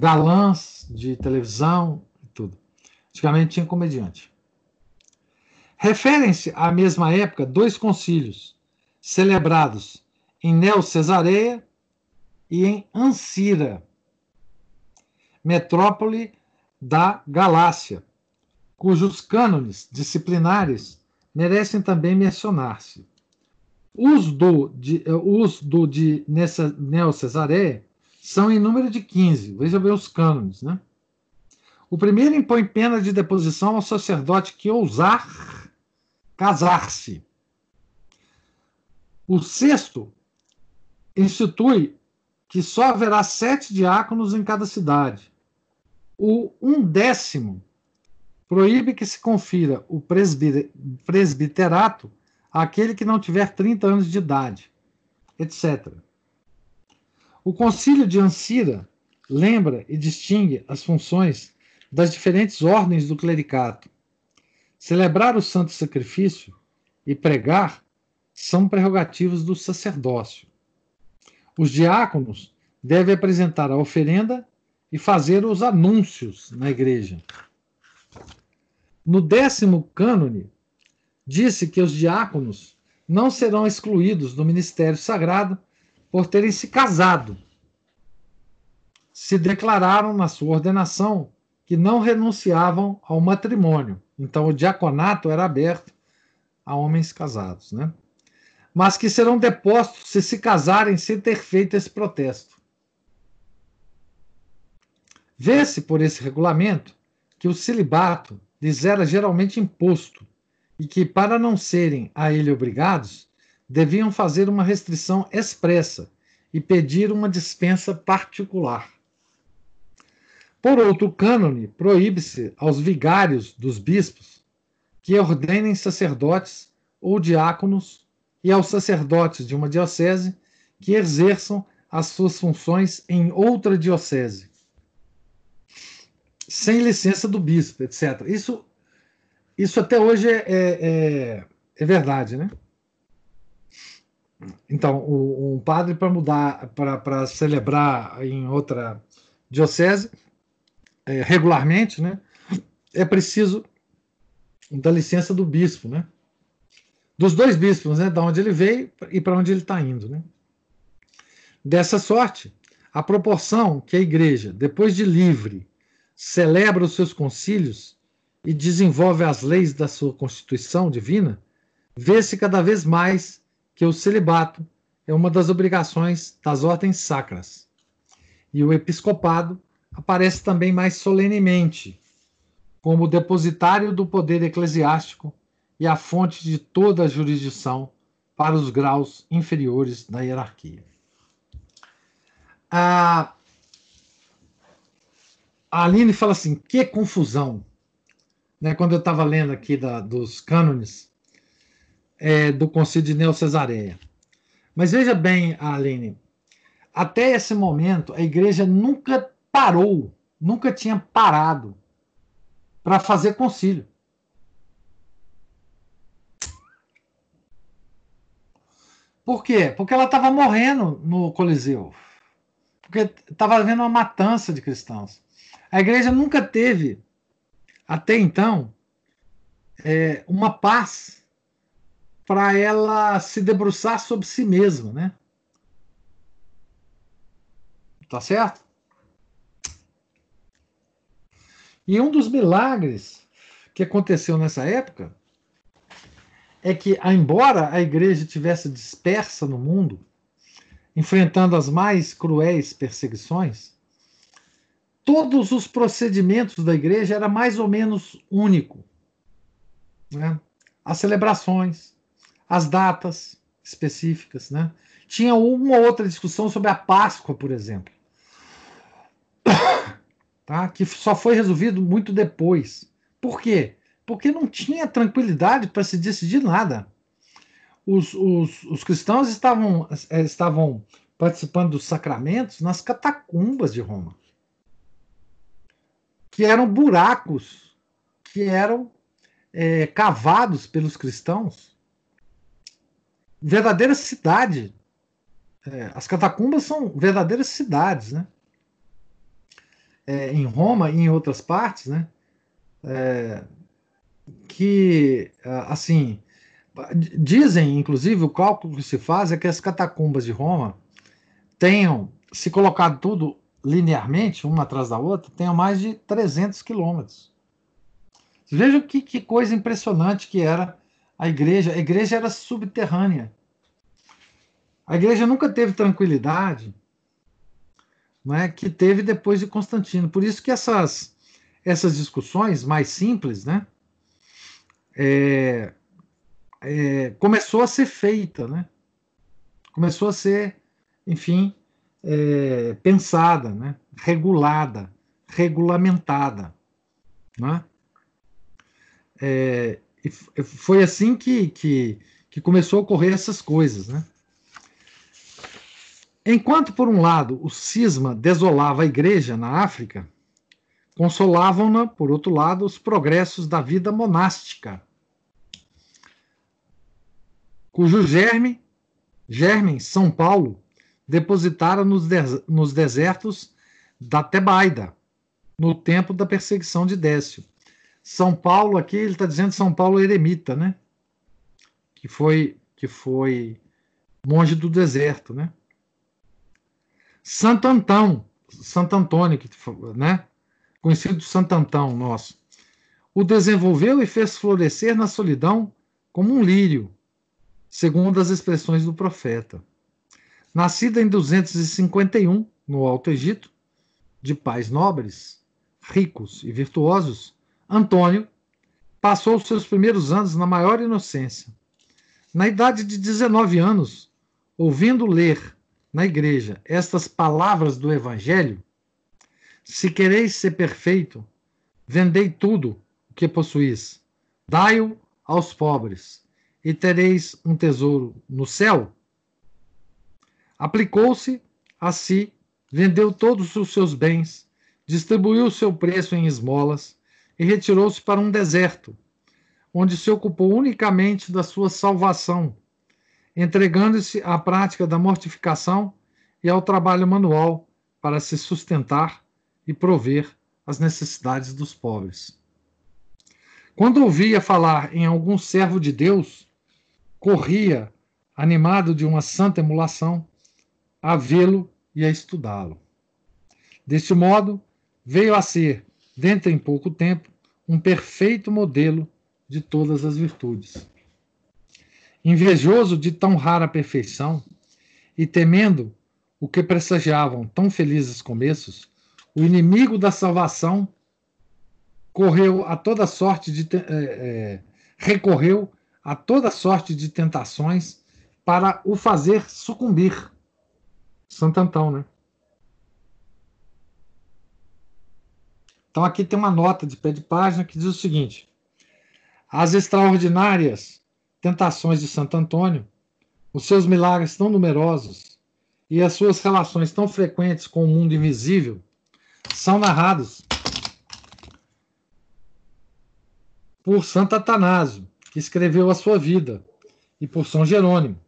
galãs de televisão e tudo. Antigamente tinha comediante. Referem-se à mesma época dois concílios celebrados em Neo Cesareia e em Ancira, metrópole da Galácia, cujos cânones disciplinares merecem também mencionar-se. Os do de, os do de Neo Cesareia são em número de 15. Veja bem os cânones, né? O primeiro impõe pena de deposição ao sacerdote que ousar casar-se. O sexto institui que só haverá sete diáconos em cada cidade. O um décimo proíbe que se confira o presbiterato àquele que não tiver 30 anos de idade, etc. O concílio de Ancira lembra e distingue as funções das diferentes ordens do clericato. Celebrar o santo sacrifício e pregar são prerrogativas do sacerdócio. Os diáconos devem apresentar a oferenda e fazer os anúncios na igreja. No décimo cânone, disse que os diáconos não serão excluídos do ministério sagrado por terem se casado. Se declararam na sua ordenação que não renunciavam ao matrimônio. Então, o diaconato era aberto a homens casados, né? Mas que serão depostos se se casarem sem ter feito esse protesto. Vê-se por esse regulamento que o celibato lhes era geralmente imposto e que, para não serem a ele obrigados, deviam fazer uma restrição expressa e pedir uma dispensa particular. Por outro cânone, proíbe-se aos vigários dos bispos que ordenem sacerdotes ou diáconos e aos sacerdotes de uma diocese que exerçam as suas funções em outra diocese, sem licença do bispo, etc. Isso, isso até hoje é, é, é verdade, né? Então, um padre para mudar, para celebrar em outra diocese, é, regularmente, né, é preciso da licença do bispo, né? Dos dois bispos, né? Da onde ele veio e para onde ele está indo, né? Dessa sorte, a proporção que a igreja, depois de livre, celebra os seus concílios e desenvolve as leis da sua constituição divina, vê-se cada vez mais que o celibato é uma das obrigações das ordens sacras. E o episcopado aparece também mais solenemente como depositário do poder eclesiástico e a fonte de toda a jurisdição para os graus inferiores da hierarquia. A, a Aline fala assim: que confusão. Né, quando eu estava lendo aqui da, dos cânones é, do Concílio de Neo-Cesareia. Mas veja bem, Aline, até esse momento a igreja nunca parou, nunca tinha parado para fazer concílio. Por quê? Porque ela estava morrendo no Coliseu. Porque estava havendo uma matança de cristãos. A igreja nunca teve, até então, é, uma paz para ela se debruçar sobre si mesma, né? Tá certo? E um dos milagres que aconteceu nessa época é que, embora a igreja tivesse dispersa no mundo, enfrentando as mais cruéis perseguições, todos os procedimentos da igreja era mais ou menos único. Né? As celebrações, as datas específicas, né? Tinha uma outra discussão sobre a Páscoa, por exemplo tá? que só foi resolvido muito depois. Por quê? Porque não tinha tranquilidade para se decidir nada. Os, os, os cristãos estavam, eh, estavam participando dos sacramentos nas catacumbas de Roma, que eram buracos que eram é, cavados pelos cristãos. Verdadeira cidade. É, as catacumbas são verdadeiras cidades, né? é, em Roma e em outras partes, né? É, que, assim, dizem, inclusive, o cálculo que se faz é que as catacumbas de Roma tenham, se colocado tudo linearmente, uma atrás da outra, tenham mais de 300 quilômetros. Vejam que, que coisa impressionante que era a igreja. A igreja era subterrânea. A igreja nunca teve tranquilidade né, que teve depois de Constantino. Por isso que essas, essas discussões mais simples, né, é, é, começou a ser feita, né, começou a ser, enfim, é, pensada, né, regulada, regulamentada, né? É, foi assim que, que, que começou a ocorrer essas coisas, né? Enquanto, por um lado, o cisma desolava a igreja na África, consolavam-na, por outro lado, os progressos da vida monástica, cujo germe, germe São Paulo, depositara nos, nos desertos da Tebaida, no tempo da perseguição de Décio. São Paulo, aqui ele está dizendo São Paulo eremita, né? Que foi, que foi monge do deserto, né? Santo Antão, Santo Antônio, né? conhecido Santo Antão nosso, o desenvolveu e fez florescer na solidão como um lírio, segundo as expressões do profeta. Nascida em 251, no Alto Egito, de pais nobres, ricos e virtuosos, Antônio passou seus primeiros anos na maior inocência. Na idade de 19 anos, ouvindo ler na igreja estas palavras do Evangelho: Se quereis ser perfeito, vendei tudo o que possuís, Dai-o aos pobres, e tereis um tesouro no céu. Aplicou-se a si, vendeu todos os seus bens, distribuiu o seu preço em esmolas e retirou-se para um deserto, onde se ocupou unicamente da sua salvação, entregando-se à prática da mortificação e ao trabalho manual para se sustentar e prover as necessidades dos pobres. Quando ouvia falar em algum servo de Deus, corria, animado de uma santa emulação, a vê-lo e a estudá-lo. Deste modo, veio a ser, dentro em pouco tempo, um perfeito modelo de todas as virtudes. Invejoso de tão rara perfeição e temendo o que pressagiavam tão felizes começos, o inimigo da salvação correu a toda sorte de é, é, recorreu a toda sorte de tentações para o fazer sucumbir. Santo Antão, né? Então aqui tem uma nota de pé de página que diz o seguinte: as extraordinárias tentações de Santo Antônio, os seus milagres tão numerosos e as suas relações tão frequentes com o mundo invisível são narrados por Santo Atanásio, que escreveu a sua vida, e por São Jerônimo.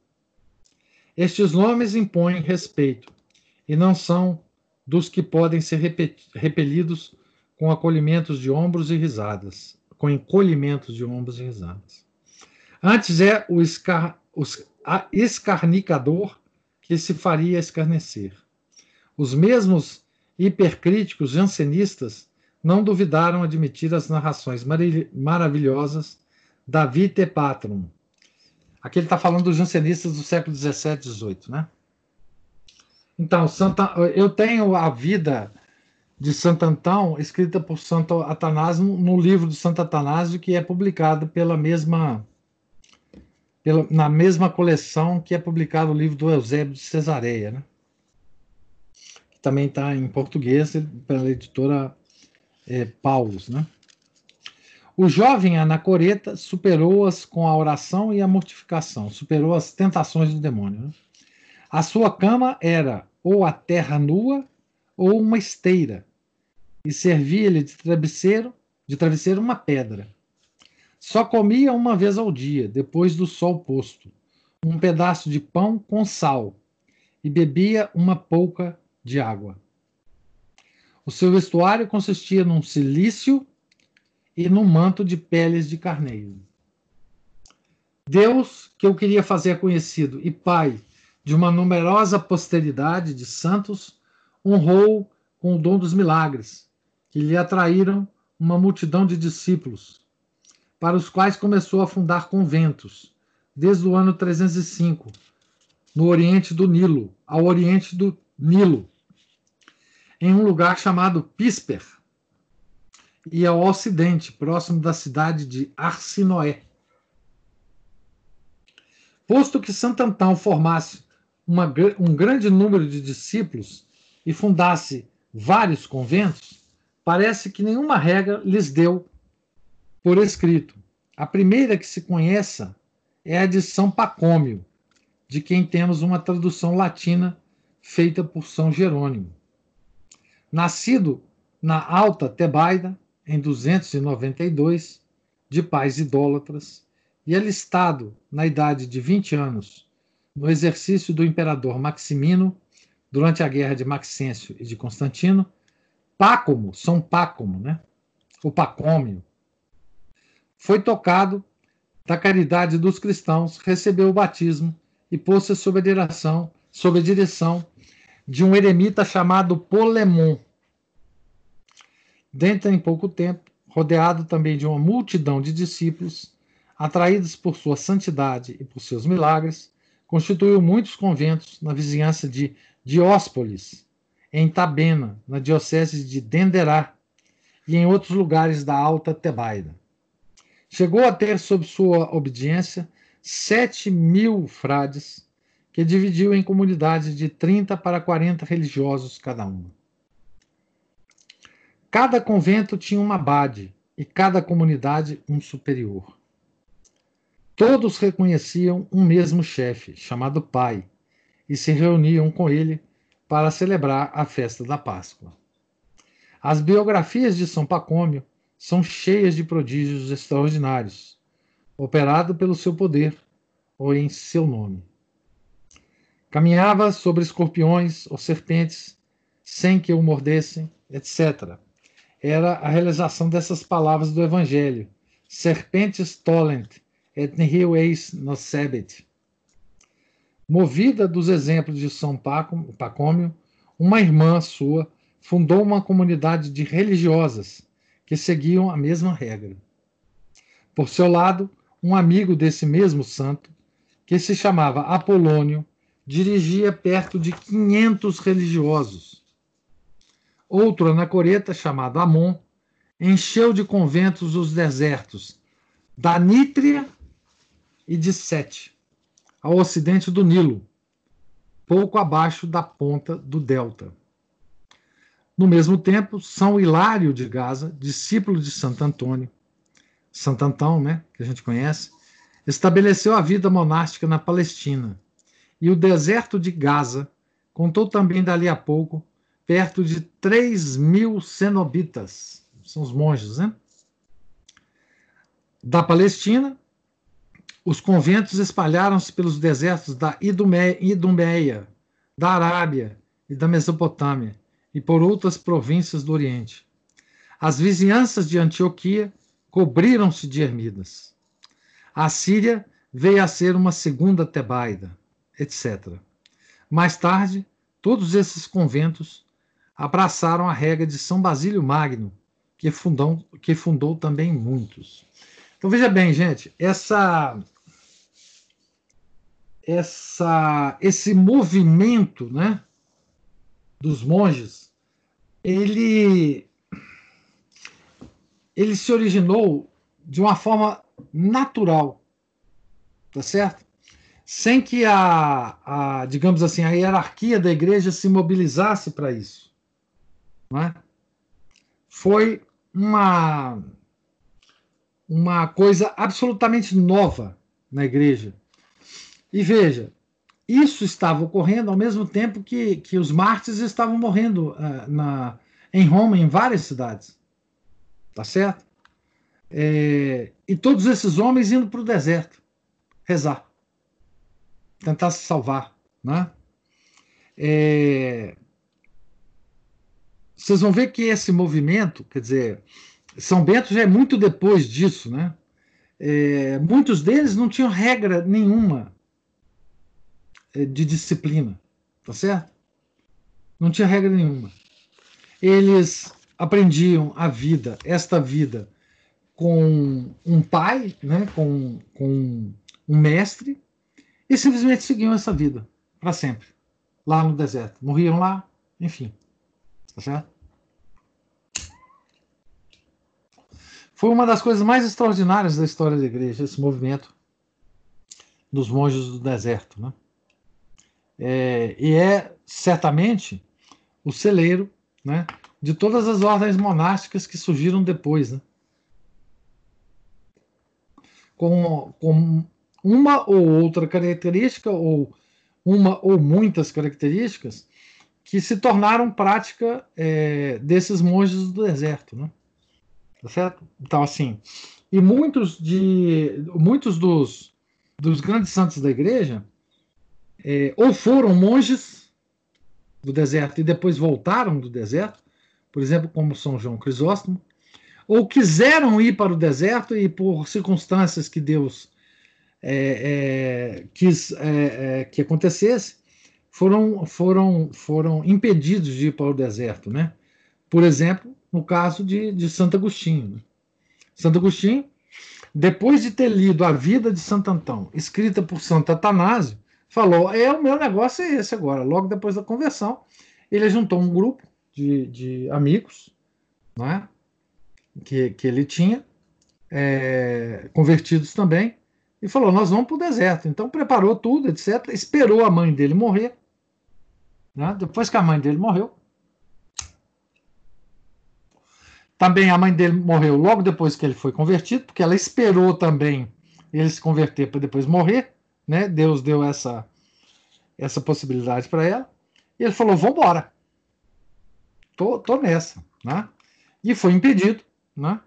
Estes nomes impõem respeito e não são dos que podem ser repelidos com acolhimentos de ombros e risadas, com encolhimentos de ombros e risadas. Antes é o escar, escarnicador que se faria escarnecer. Os mesmos hipercríticos jansenistas não duvidaram admitir as narrações maravilhosas da Vitae Patrum. Aqui ele está falando dos jansenistas do século XVII XVIII, né? Então, Santa, eu tenho a vida de Santo Antão, escrita por Santo Atanásio, no livro de Santo Atanásio, que é publicado pela mesma, pela, na mesma coleção que é publicado o livro do Eusébio de Cesareia, né? que também está em português pela editora é, Paulus. Né? O jovem anacoreta superou-as com a oração e a mortificação, superou as tentações do demônio. Né? A sua cama era ou a terra nua ou uma esteira, e servia-lhe de travesseiro, de travesseiro uma pedra. Só comia uma vez ao dia, depois do sol posto, um pedaço de pão com sal, e bebia uma pouca de água. O seu vestuário consistia num cilício e num manto de peles de carneiro. Deus, que eu queria fazer conhecido e pai de uma numerosa posteridade de santos, honrou com o dom dos milagres, que lhe atraíram uma multidão de discípulos, para os quais começou a fundar conventos, desde o ano 305, no oriente do Nilo, ao oriente do Nilo, em um lugar chamado Pisper, e ao ocidente, próximo da cidade de Arsinoé. Posto que Santo Antão formasse uma, um grande número de discípulos e fundasse vários conventos, parece que nenhuma regra lhes deu por escrito. A primeira que se conheça é a de São Pacômio, de quem temos uma tradução latina feita por São Jerônimo. Nascido na Alta Tebaida, em 292, de pais idólatras, e alistado na idade de 20 anos no exercício do imperador Maximino durante a guerra de Maxêncio e de Constantino, Pácomo, São Pácomo, né? O Pacômio. Foi tocado da caridade dos cristãos, recebeu o batismo e pôs-se sob a direção, sob a direção de um eremita chamado Polemon. Dentro em pouco tempo, rodeado também de uma multidão de discípulos, atraídos por sua santidade e por seus milagres, constituiu muitos conventos na vizinhança de Dióspolis, em Tabena, na diocese de Denderá, e em outros lugares da Alta Tebaida. Chegou a ter sob sua obediência sete mil frades, que dividiu em comunidades de 30 para 40 religiosos cada uma. Cada convento tinha uma abade e cada comunidade um superior. Todos reconheciam um mesmo chefe, chamado Pai, e se reuniam com ele para celebrar a festa da Páscoa. As biografias de São Pacômio são cheias de prodígios extraordinários, operado pelo seu poder ou em seu nome. Caminhava sobre escorpiões ou serpentes sem que o mordessem, etc. Era a realização dessas palavras do Evangelho. Serpentes tolent et nihil eis nocebit. Movida dos exemplos de São Pacômio, uma irmã sua fundou uma comunidade de religiosas que seguiam a mesma regra. Por seu lado, um amigo desse mesmo santo, que se chamava Apolônio, dirigia perto de 500 religiosos. Outro anacoreta, chamado Amon, encheu de conventos os desertos da Nítria e de Sete, ao ocidente do Nilo, pouco abaixo da ponta do delta. No mesmo tempo, São Hilário de Gaza, discípulo de Santo Antônio, Santo Antão, né, que a gente conhece, estabeleceu a vida monástica na Palestina. E o deserto de Gaza contou também dali a pouco perto de 3 mil cenobitas, são os monges, né? Da Palestina, os conventos espalharam-se pelos desertos da Idumeia, da Arábia e da Mesopotâmia, e por outras províncias do Oriente. As vizinhanças de Antioquia cobriram-se de ermidas. A Síria veio a ser uma segunda Tebaida, etc. Mais tarde, todos esses conventos abraçaram a regra de São Basílio Magno, que fundou, que fundou também muitos. Então veja bem, gente, essa essa esse movimento, né, dos monges, ele ele se originou de uma forma natural, tá certo? Sem que a, a digamos assim, a hierarquia da igreja se mobilizasse para isso, não é? Foi uma uma coisa absolutamente nova na igreja. E veja, isso estava ocorrendo ao mesmo tempo que, que os mártires estavam morrendo uh, na, em Roma, em várias cidades. Tá certo? É, e todos esses homens indo para o deserto rezar, tentar se salvar. Né? É, vocês vão ver que esse movimento, quer dizer, são Bento já é muito depois disso, né? É, muitos deles não tinham regra nenhuma é, de disciplina, tá certo? Não tinha regra nenhuma. Eles aprendiam a vida, esta vida, com um pai, né? com, com um mestre, e simplesmente seguiam essa vida para sempre, lá no deserto. Morriam lá, enfim. Tá certo? Foi uma das coisas mais extraordinárias da história da igreja, esse movimento dos monges do deserto. Né? É, e é certamente o celeiro né, de todas as ordens monásticas que surgiram depois. Né? Com, com uma ou outra característica, ou uma ou muitas características, que se tornaram prática é, desses monges do deserto. Né? Tá certo? Então, assim, e muitos, de, muitos dos, dos grandes santos da igreja é, ou foram monges do deserto e depois voltaram do deserto, por exemplo, como São João Crisóstomo, ou quiseram ir para o deserto e por circunstâncias que Deus é, é, quis é, é, que acontecesse, foram, foram, foram impedidos de ir para o deserto, né? Por exemplo, no caso de, de Santo Agostinho. Né? Santo Agostinho, depois de ter lido a vida de Santo Antão, escrita por Santo Atanásio, falou: é o meu negócio é esse agora. Logo depois da conversão, ele juntou um grupo de, de amigos, não é? que, que ele tinha, é, convertidos também, e falou: nós vamos para o deserto. Então preparou tudo, etc. Esperou a mãe dele morrer. Né? Depois que a mãe dele morreu, Também a mãe dele morreu logo depois que ele foi convertido, porque ela esperou também ele se converter para depois morrer, né? Deus deu essa essa possibilidade para ela. E ele falou: "Vamos embora. Tô, tô nessa", né? E foi impedido, né?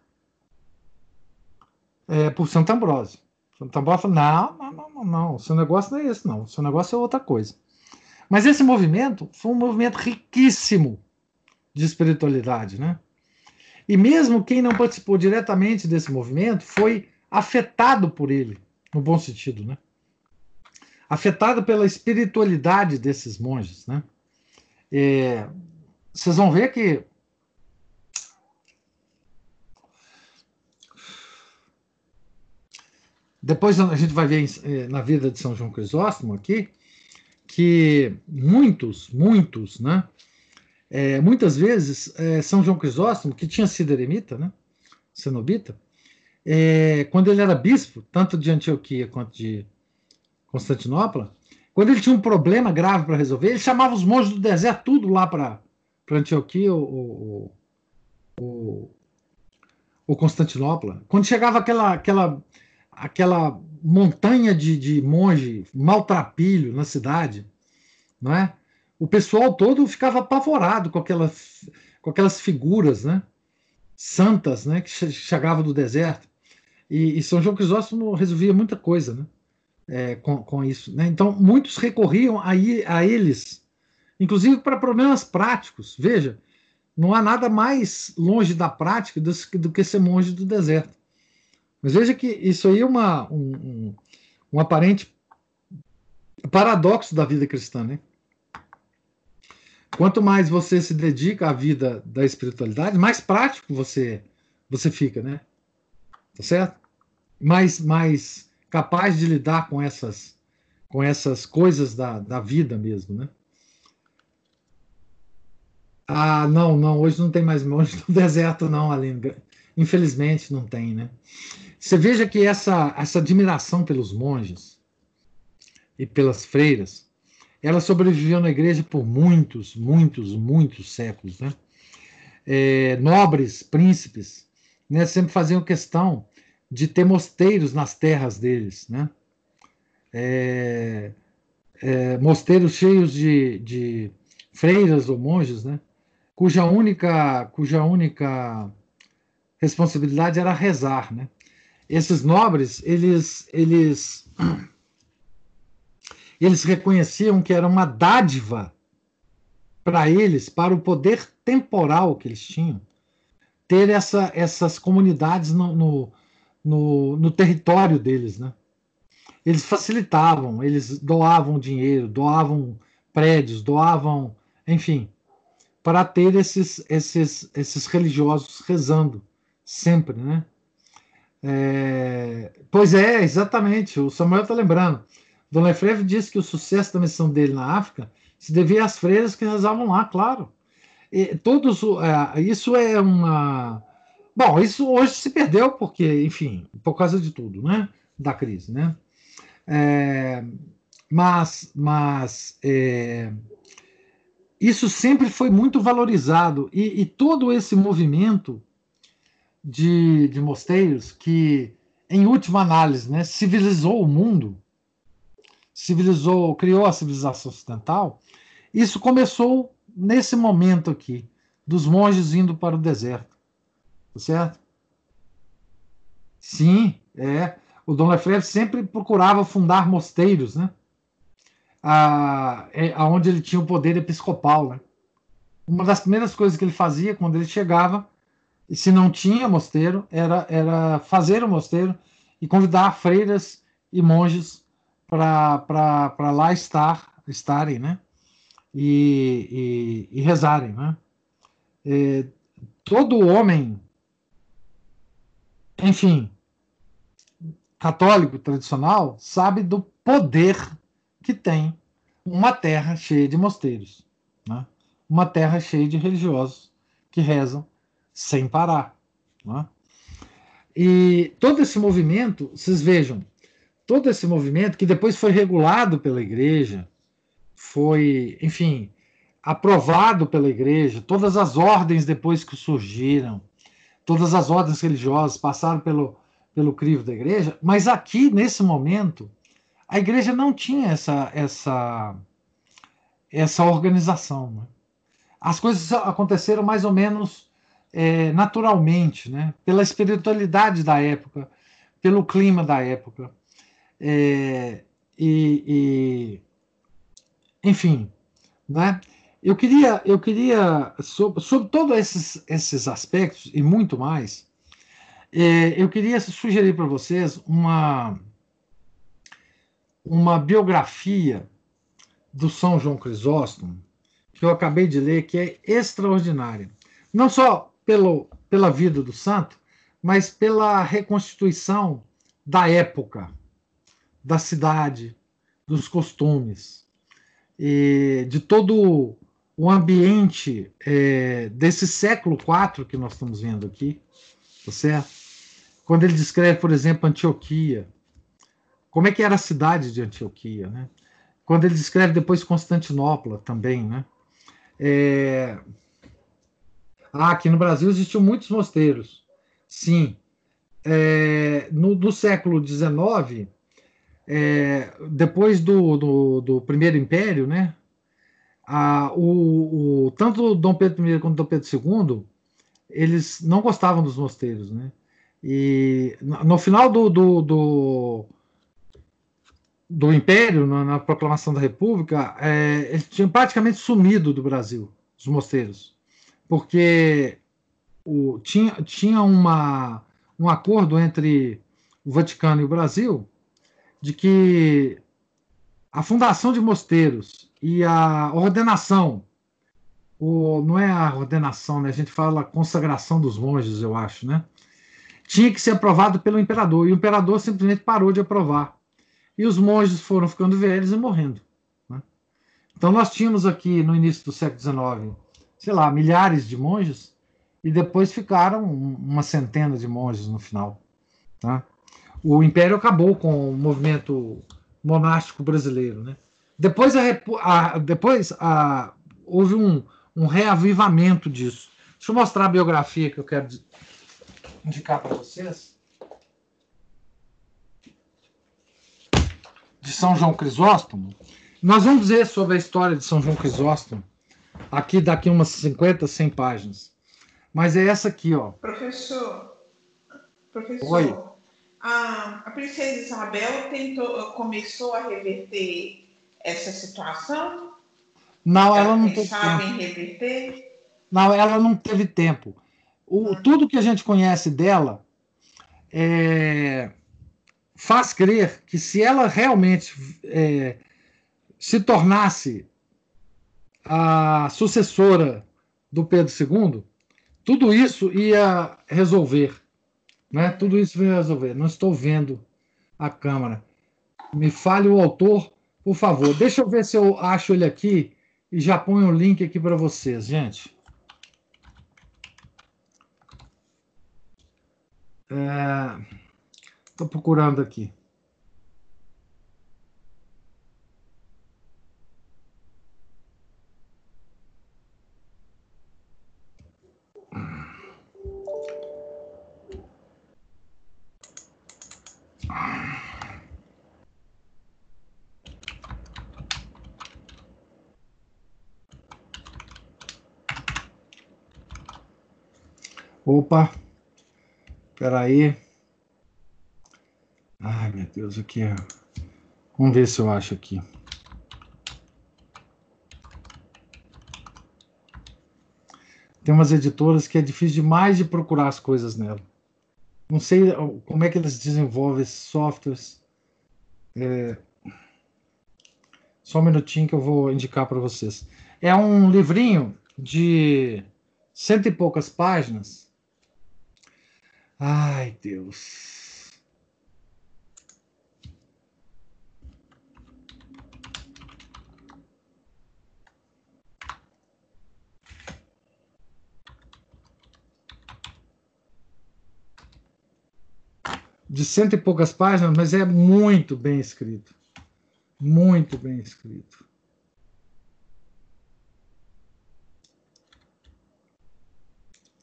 É, por Santo Ambrósio. Santo Ambrósio falou: não, não, não, não, seu negócio não é esse, não. Seu negócio é outra coisa. Mas esse movimento foi um movimento riquíssimo de espiritualidade, né? E mesmo quem não participou diretamente desse movimento foi afetado por ele, no bom sentido, né? Afetado pela espiritualidade desses monges, né? É, vocês vão ver que depois a gente vai ver eh, na vida de São João Crisóstomo aqui que muitos, muitos, né? É, muitas vezes, é, São João Crisóstomo, que tinha sido eremita, né, cenobita, é, quando ele era bispo, tanto de Antioquia quanto de Constantinopla, quando ele tinha um problema grave para resolver, ele chamava os monges do deserto tudo lá para Antioquia ou, ou, ou, Constantinopla. Quando chegava aquela, aquela, aquela montanha de, de monge maltrapilho na cidade, não é? o pessoal todo ficava apavorado com aquelas, com aquelas figuras né, santas né, que chegavam do deserto. E, e São João Crisóstomo resolvia muita coisa né, é, com, com isso. Né? Então, muitos recorriam a, a eles, inclusive para problemas práticos. Veja, não há nada mais longe da prática do, do que ser monge do deserto. Mas veja que isso aí é uma, um, um, aparente paradoxo da vida cristã, né? Quanto mais você se dedica à vida da espiritualidade, mais prático você você fica, né? Tá certo? Mais mais capaz de lidar com essas com essas coisas da, da vida mesmo, né? Ah, não, não, hoje não tem mais monge no deserto, não, Aline. Infelizmente não tem, né? Você veja que essa, essa admiração pelos monges e pelas freiras ela sobreviveu na igreja por muitos, muitos, muitos séculos. Né? É, nobres, príncipes, né, sempre faziam questão de ter mosteiros nas terras deles. Né? É, é, mosteiros cheios de, de freiras ou monges, né? cuja única, cuja única responsabilidade era rezar. Né? Esses nobres, eles, eles eles reconheciam que era uma dádiva para eles, para o poder temporal que eles tinham, ter essa, essas comunidades no, no, no, no território deles. Né? Eles facilitavam, eles doavam dinheiro, doavam prédios, doavam, enfim, para ter esses, esses, esses religiosos rezando sempre, né? É, pois é, exatamente. O Samuel está lembrando. Dom Lefebvre disse que o sucesso da missão dele na África se devia às freiras que rezavam lá, claro. E todos, é, isso é uma. Bom, isso hoje se perdeu porque, enfim, por causa de tudo, né? Da crise, né? É, mas, mas é, isso sempre foi muito valorizado e, e todo esse movimento de, de mosteiros que, em última análise, né, civilizou o mundo civilizou, criou a civilização ocidental, isso começou nesse momento aqui, dos monges indo para o deserto. Tá certo? Sim, é. O Dom Lefebvre sempre procurava fundar mosteiros, né? A, é, aonde ele tinha o poder episcopal, né? Uma das primeiras coisas que ele fazia quando ele chegava, e se não tinha mosteiro, era, era fazer o mosteiro e convidar freiras e monges para lá estar, estarem, né? E, e, e rezarem, né? É, todo homem, enfim, católico tradicional, sabe do poder que tem uma terra cheia de mosteiros, né? uma terra cheia de religiosos que rezam sem parar. Né? E todo esse movimento, vocês vejam, todo esse movimento, que depois foi regulado pela igreja, foi, enfim, aprovado pela igreja, todas as ordens depois que surgiram, todas as ordens religiosas passaram pelo, pelo crivo da igreja, mas aqui, nesse momento, a igreja não tinha essa, essa, essa organização. Né? As coisas aconteceram mais ou menos é, naturalmente, né? pela espiritualidade da época, pelo clima da época. É, e, e, enfim, né? eu queria, eu queria sobre, sobre todos esses, esses aspectos e muito mais, é, eu queria sugerir para vocês uma, uma biografia do São João Crisóstomo, que eu acabei de ler, que é extraordinária. Não só pelo, pela vida do santo, mas pela reconstituição da época, da cidade, dos costumes, e de todo o ambiente é, desse século IV que nós estamos vendo aqui, tá certo? Quando ele descreve, por exemplo, Antioquia, como é que era a cidade de Antioquia, né? Quando ele descreve depois Constantinopla também, né? É... Ah, aqui no Brasil existiam muitos mosteiros, sim. É... No, no século XIX, é... depois do, do, do, Primeiro Império, né? O, o, tanto Dom Pedro I quanto Dom Pedro II, eles não gostavam dos mosteiros, né? E no final do, do, do do Império, na, na, proclamação da República, é, eles tinham praticamente sumido do Brasil, os mosteiros, porque o, tinha, tinha uma, um acordo entre o Vaticano e o Brasil de que a fundação de mosteiros e a ordenação, o, não é a ordenação, né? a gente fala consagração dos monges, eu acho, né? tinha que ser aprovado pelo imperador, e o imperador simplesmente parou de aprovar e os monges foram ficando velhos e morrendo. Né? Então nós tínhamos aqui no início do século XIX, sei lá, milhares de monges e depois ficaram uma centena de monges no final. Tá? O Império acabou com o movimento monástico brasileiro. Né? Depois, a, a depois a, houve um, um reavivamento disso. Deixa eu mostrar a biografia que eu quero indicar para vocês. de São João Crisóstomo. Nós vamos dizer sobre a história de São João Crisóstomo aqui daqui umas 50, 100 páginas. Mas é essa aqui, ó. Professor, professor, Oi. A, a princesa Isabel tentou, começou a reverter essa situação? Não, ela, ela não teve tempo. em reverter? Não, ela não teve tempo. O, hum. Tudo que a gente conhece dela é, faz crer que se ela realmente é, se tornasse a sucessora do Pedro II, tudo isso ia resolver. Né? Tudo isso ia resolver. Não estou vendo a Câmara. Me fale o autor, por favor. Deixa eu ver se eu acho ele aqui e já ponho o link aqui para vocês, gente. É... Estou procurando aqui. Opa, espera aí. Ai, meu Deus, o que é? Vamos ver se eu acho aqui. Tem umas editoras que é difícil demais de procurar as coisas nela. Não sei como é que eles desenvolvem esses softwares. É... Só um minutinho que eu vou indicar para vocês. É um livrinho de cento e poucas páginas. Ai, Deus. de cento e poucas páginas, mas é muito bem escrito. Muito bem escrito.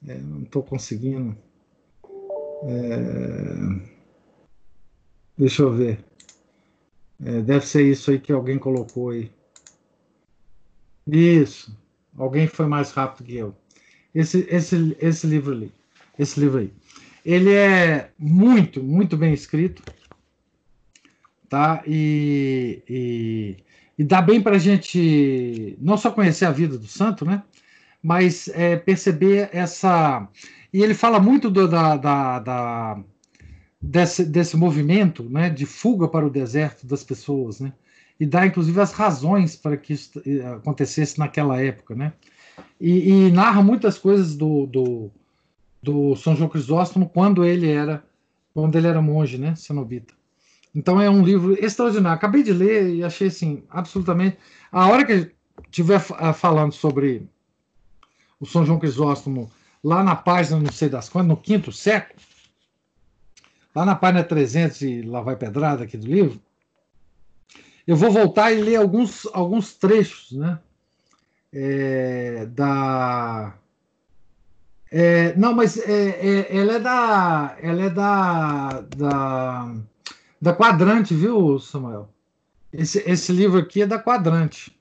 É, não estou conseguindo. É... Deixa eu ver. É, deve ser isso aí que alguém colocou aí. Isso. Alguém foi mais rápido que eu. Esse, esse, esse livro ali. Esse livro aí. Ele é muito, muito bem escrito. Tá? E, e, e dá bem para a gente não só conhecer a vida do santo, né? Mas é, perceber essa. E ele fala muito do, da, da, da desse, desse movimento né, de fuga para o deserto das pessoas, né? E dá, inclusive, as razões para que isso eh, acontecesse naquela época, né? E, e narra muitas coisas do, do, do, São João Crisóstomo quando ele era quando ele era monge, né, cenobita. Então é um livro extraordinário. Acabei de ler e achei assim absolutamente. A hora que estiver eh, falando sobre o São João Crisóstomo lá na página, não sei das quantas, no quinto século, lá na página 300 e lá vai pedrada aqui do livro, eu vou voltar e ler alguns, alguns trechos, né? É, da é, não, mas é, é, ela é da ela é da, da da Quadrante, viu, Samuel? Esse, esse livro aqui é da Quadrante,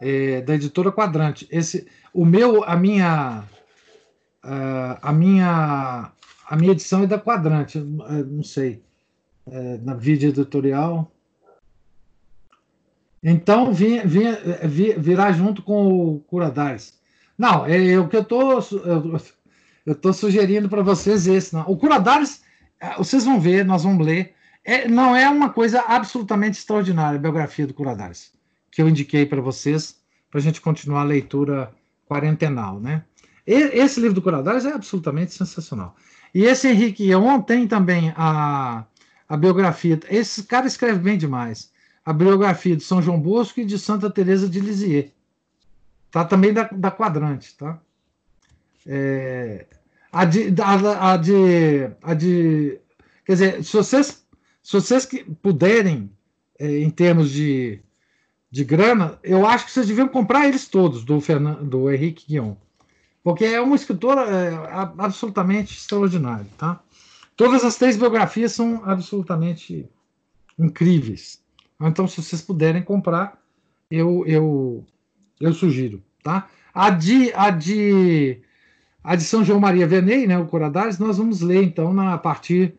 é, da editora Quadrante. Esse, o meu, a minha, a minha a minha edição é da Quadrante, não sei, é, na vídeo editorial. Então, vinha, virá junto com o Curadares. Não, é, é o que eu tô, eu estou sugerindo para vocês esse. Não. O Curadares, é, vocês vão ver, nós vamos ler. É, não é uma coisa absolutamente extraordinária a biografia do Curadares, que eu indiquei para vocês, para a gente continuar a leitura quarentenal. Né? E, esse livro do Curadares é absolutamente sensacional. E esse Henrique Guion tem também a, a biografia. Esse cara escreve bem demais. A biografia de São João Bosco e de Santa Teresa de Lisieux. Tá também da, da Quadrante, tá? É, a, de, a, a, de, a de. Quer dizer, se vocês, se vocês puderem, é, em termos de, de grana, eu acho que vocês deviam comprar eles todos, do, Fernando, do Henrique Guion porque é um escritor é, absolutamente extraordinário, tá? Todas as três biografias são absolutamente incríveis. Então, se vocês puderem comprar, eu, eu, eu sugiro, tá? A de, a de, a de São João Maria Venei, né, o Coradares, nós vamos ler, então, na, a partir,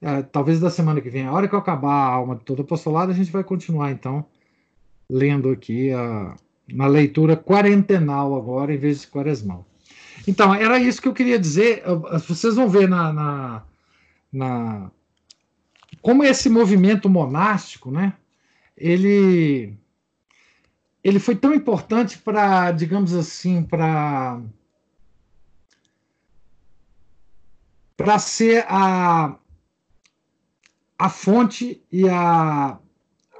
é, talvez da semana que vem. A hora que eu acabar a alma de todo apostolado, a gente vai continuar, então, lendo aqui a, na leitura quarentenal agora, em vez de quaresmal. Então, era isso que eu queria dizer. Vocês vão ver na, na, na como esse movimento monástico, né? Ele ele foi tão importante para, digamos assim, para para ser a, a fonte e a,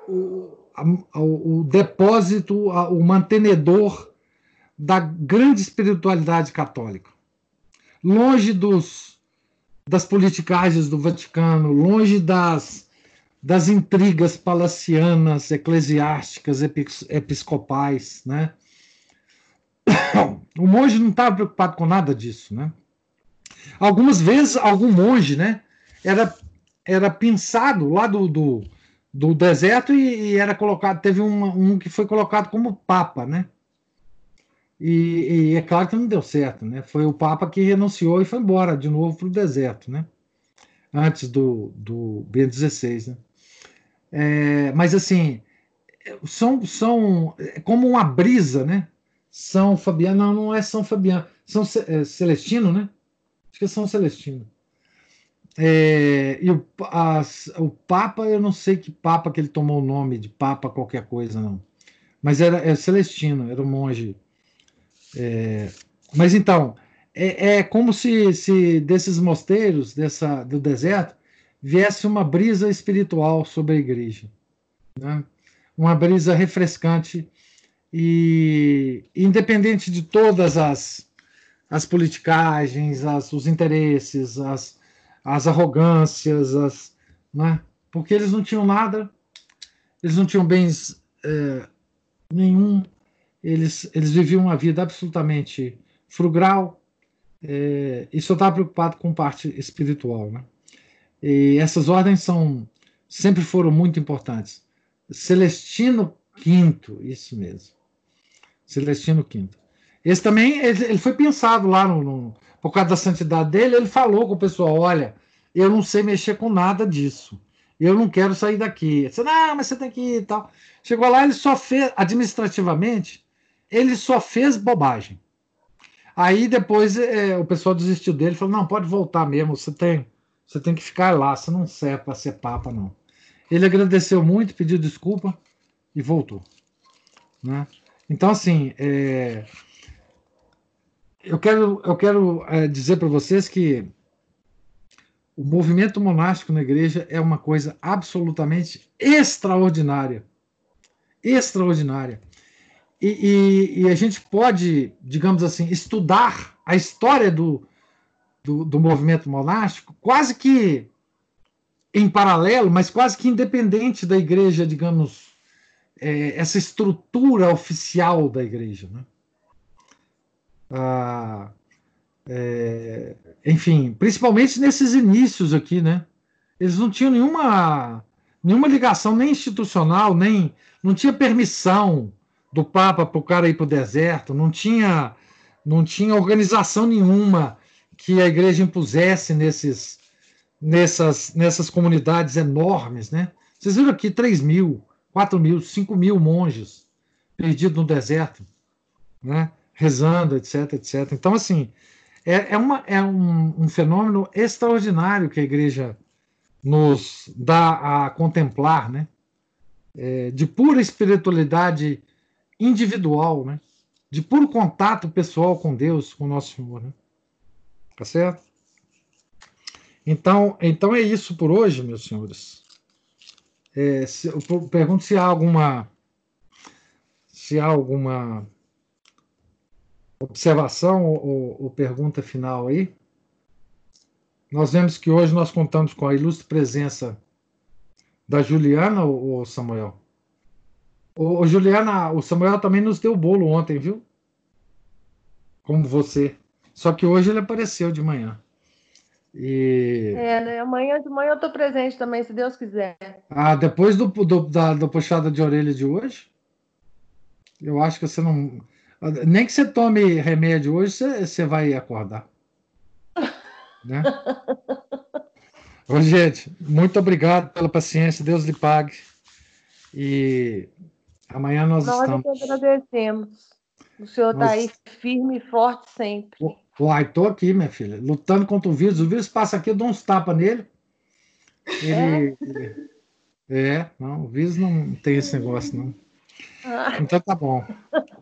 o, o depósito, o mantenedor da grande espiritualidade católica. Longe dos, das politicagens do Vaticano, longe das, das intrigas palacianas, eclesiásticas, episcopais, né? O monge não estava preocupado com nada disso, né? Algumas vezes, algum monge, né, era, era pensado lá do, do, do deserto e, e, era colocado, teve um, que foi colocado como papa, né? E, e, é claro que não deu certo, né? Foi o Papa que renunciou e foi embora de novo para o deserto, né? Antes do, do Bento XVI, né? É, mas assim, são, são é como uma brisa, né? São Fabiano, não, não é São Fabiano, São é, Celestino, né? Acho que é São Celestino. É, e o, as, o Papa, eu não sei que Papa que ele tomou o nome de Papa qualquer coisa, não. Mas era é Celestino, era um monge é, mas então, é, é como se, se, desses mosteiros, dessa, do deserto, viesse uma brisa espiritual sobre a igreja. Né? Uma brisa refrescante e independente de todas as, as politicagens, as, os interesses, as, as arrogâncias, as, né? porque eles não tinham nada, eles não tinham bens é, nenhum, eles, eles viviam uma vida absolutamente frugal, é, e só estava preocupado com parte espiritual. Né? E essas ordens são sempre foram muito importantes. Celestino V, isso mesmo. Celestino V. Esse também ele, ele foi pensado lá no, no, por causa da santidade dele. Ele falou com o pessoal: olha, eu não sei mexer com nada disso. Eu não quero sair daqui. Disse, não, mas você tem que ir e tal. Chegou lá, ele só fez, administrativamente, ele só fez bobagem. Aí depois é, o pessoal desistiu dele, falou: não, pode voltar mesmo, você tem, você tem que ficar lá, você não serve para ser papa, não. Ele agradeceu muito, pediu desculpa e voltou. Né? Então, assim, é, eu quero, eu quero é, dizer para vocês que o movimento monástico na igreja é uma coisa absolutamente extraordinária. Extraordinária. E, e, e, a gente pode, digamos assim, estudar a história do, do, do, movimento monástico quase que em paralelo, mas quase que independente da igreja, digamos, é, essa estrutura oficial da igreja. Né? É, enfim, principalmente nesses inícios aqui, né? Eles não tinham nenhuma, nenhuma ligação nem institucional, nem não tinha permissão do Papa para o cara ir para o deserto, não tinha, não tinha organização nenhuma que a igreja impusesse nesses, nessas, nessas comunidades enormes, né? Vocês viram aqui 3 mil, 4 mil, 5 mil monges perdidos no deserto, né? Rezando, etc, etc. Então, assim, é, é, uma, é um, um fenômeno extraordinário que a igreja nos dá a contemplar, né? É, de pura espiritualidade individual, né? De puro contato pessoal com Deus, com nosso Senhor, né? Tá certo? Então, então é isso por hoje, meus senhores. É, se, eu pergunto se há alguma se há alguma observação ou, ou, pergunta final aí. Nós vemos que hoje nós contamos com a ilustre presença da Juliana ou Samuel. Ô, Juliana, o Samuel também nos deu bolo ontem, viu? Como você. Só que hoje ele apareceu de manhã. E... É, né? Amanhã de manhã eu estou presente também, se Deus quiser. Ah, depois do, do, da, da puxada de orelha de hoje, eu acho que você não. Nem que você tome remédio hoje, você, você vai acordar. né? Ô, gente, muito obrigado pela paciência, Deus lhe pague. E Amanhã nós, nós estamos. Nós agradecemos. O senhor está nós... aí firme e forte sempre. Uai, estou aqui, minha filha, lutando contra o vírus. O vírus passa aqui, eu dou uns tapas nele. Ele... É? é, não, o vírus não tem esse negócio, não. Ah. Então tá bom.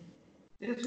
It is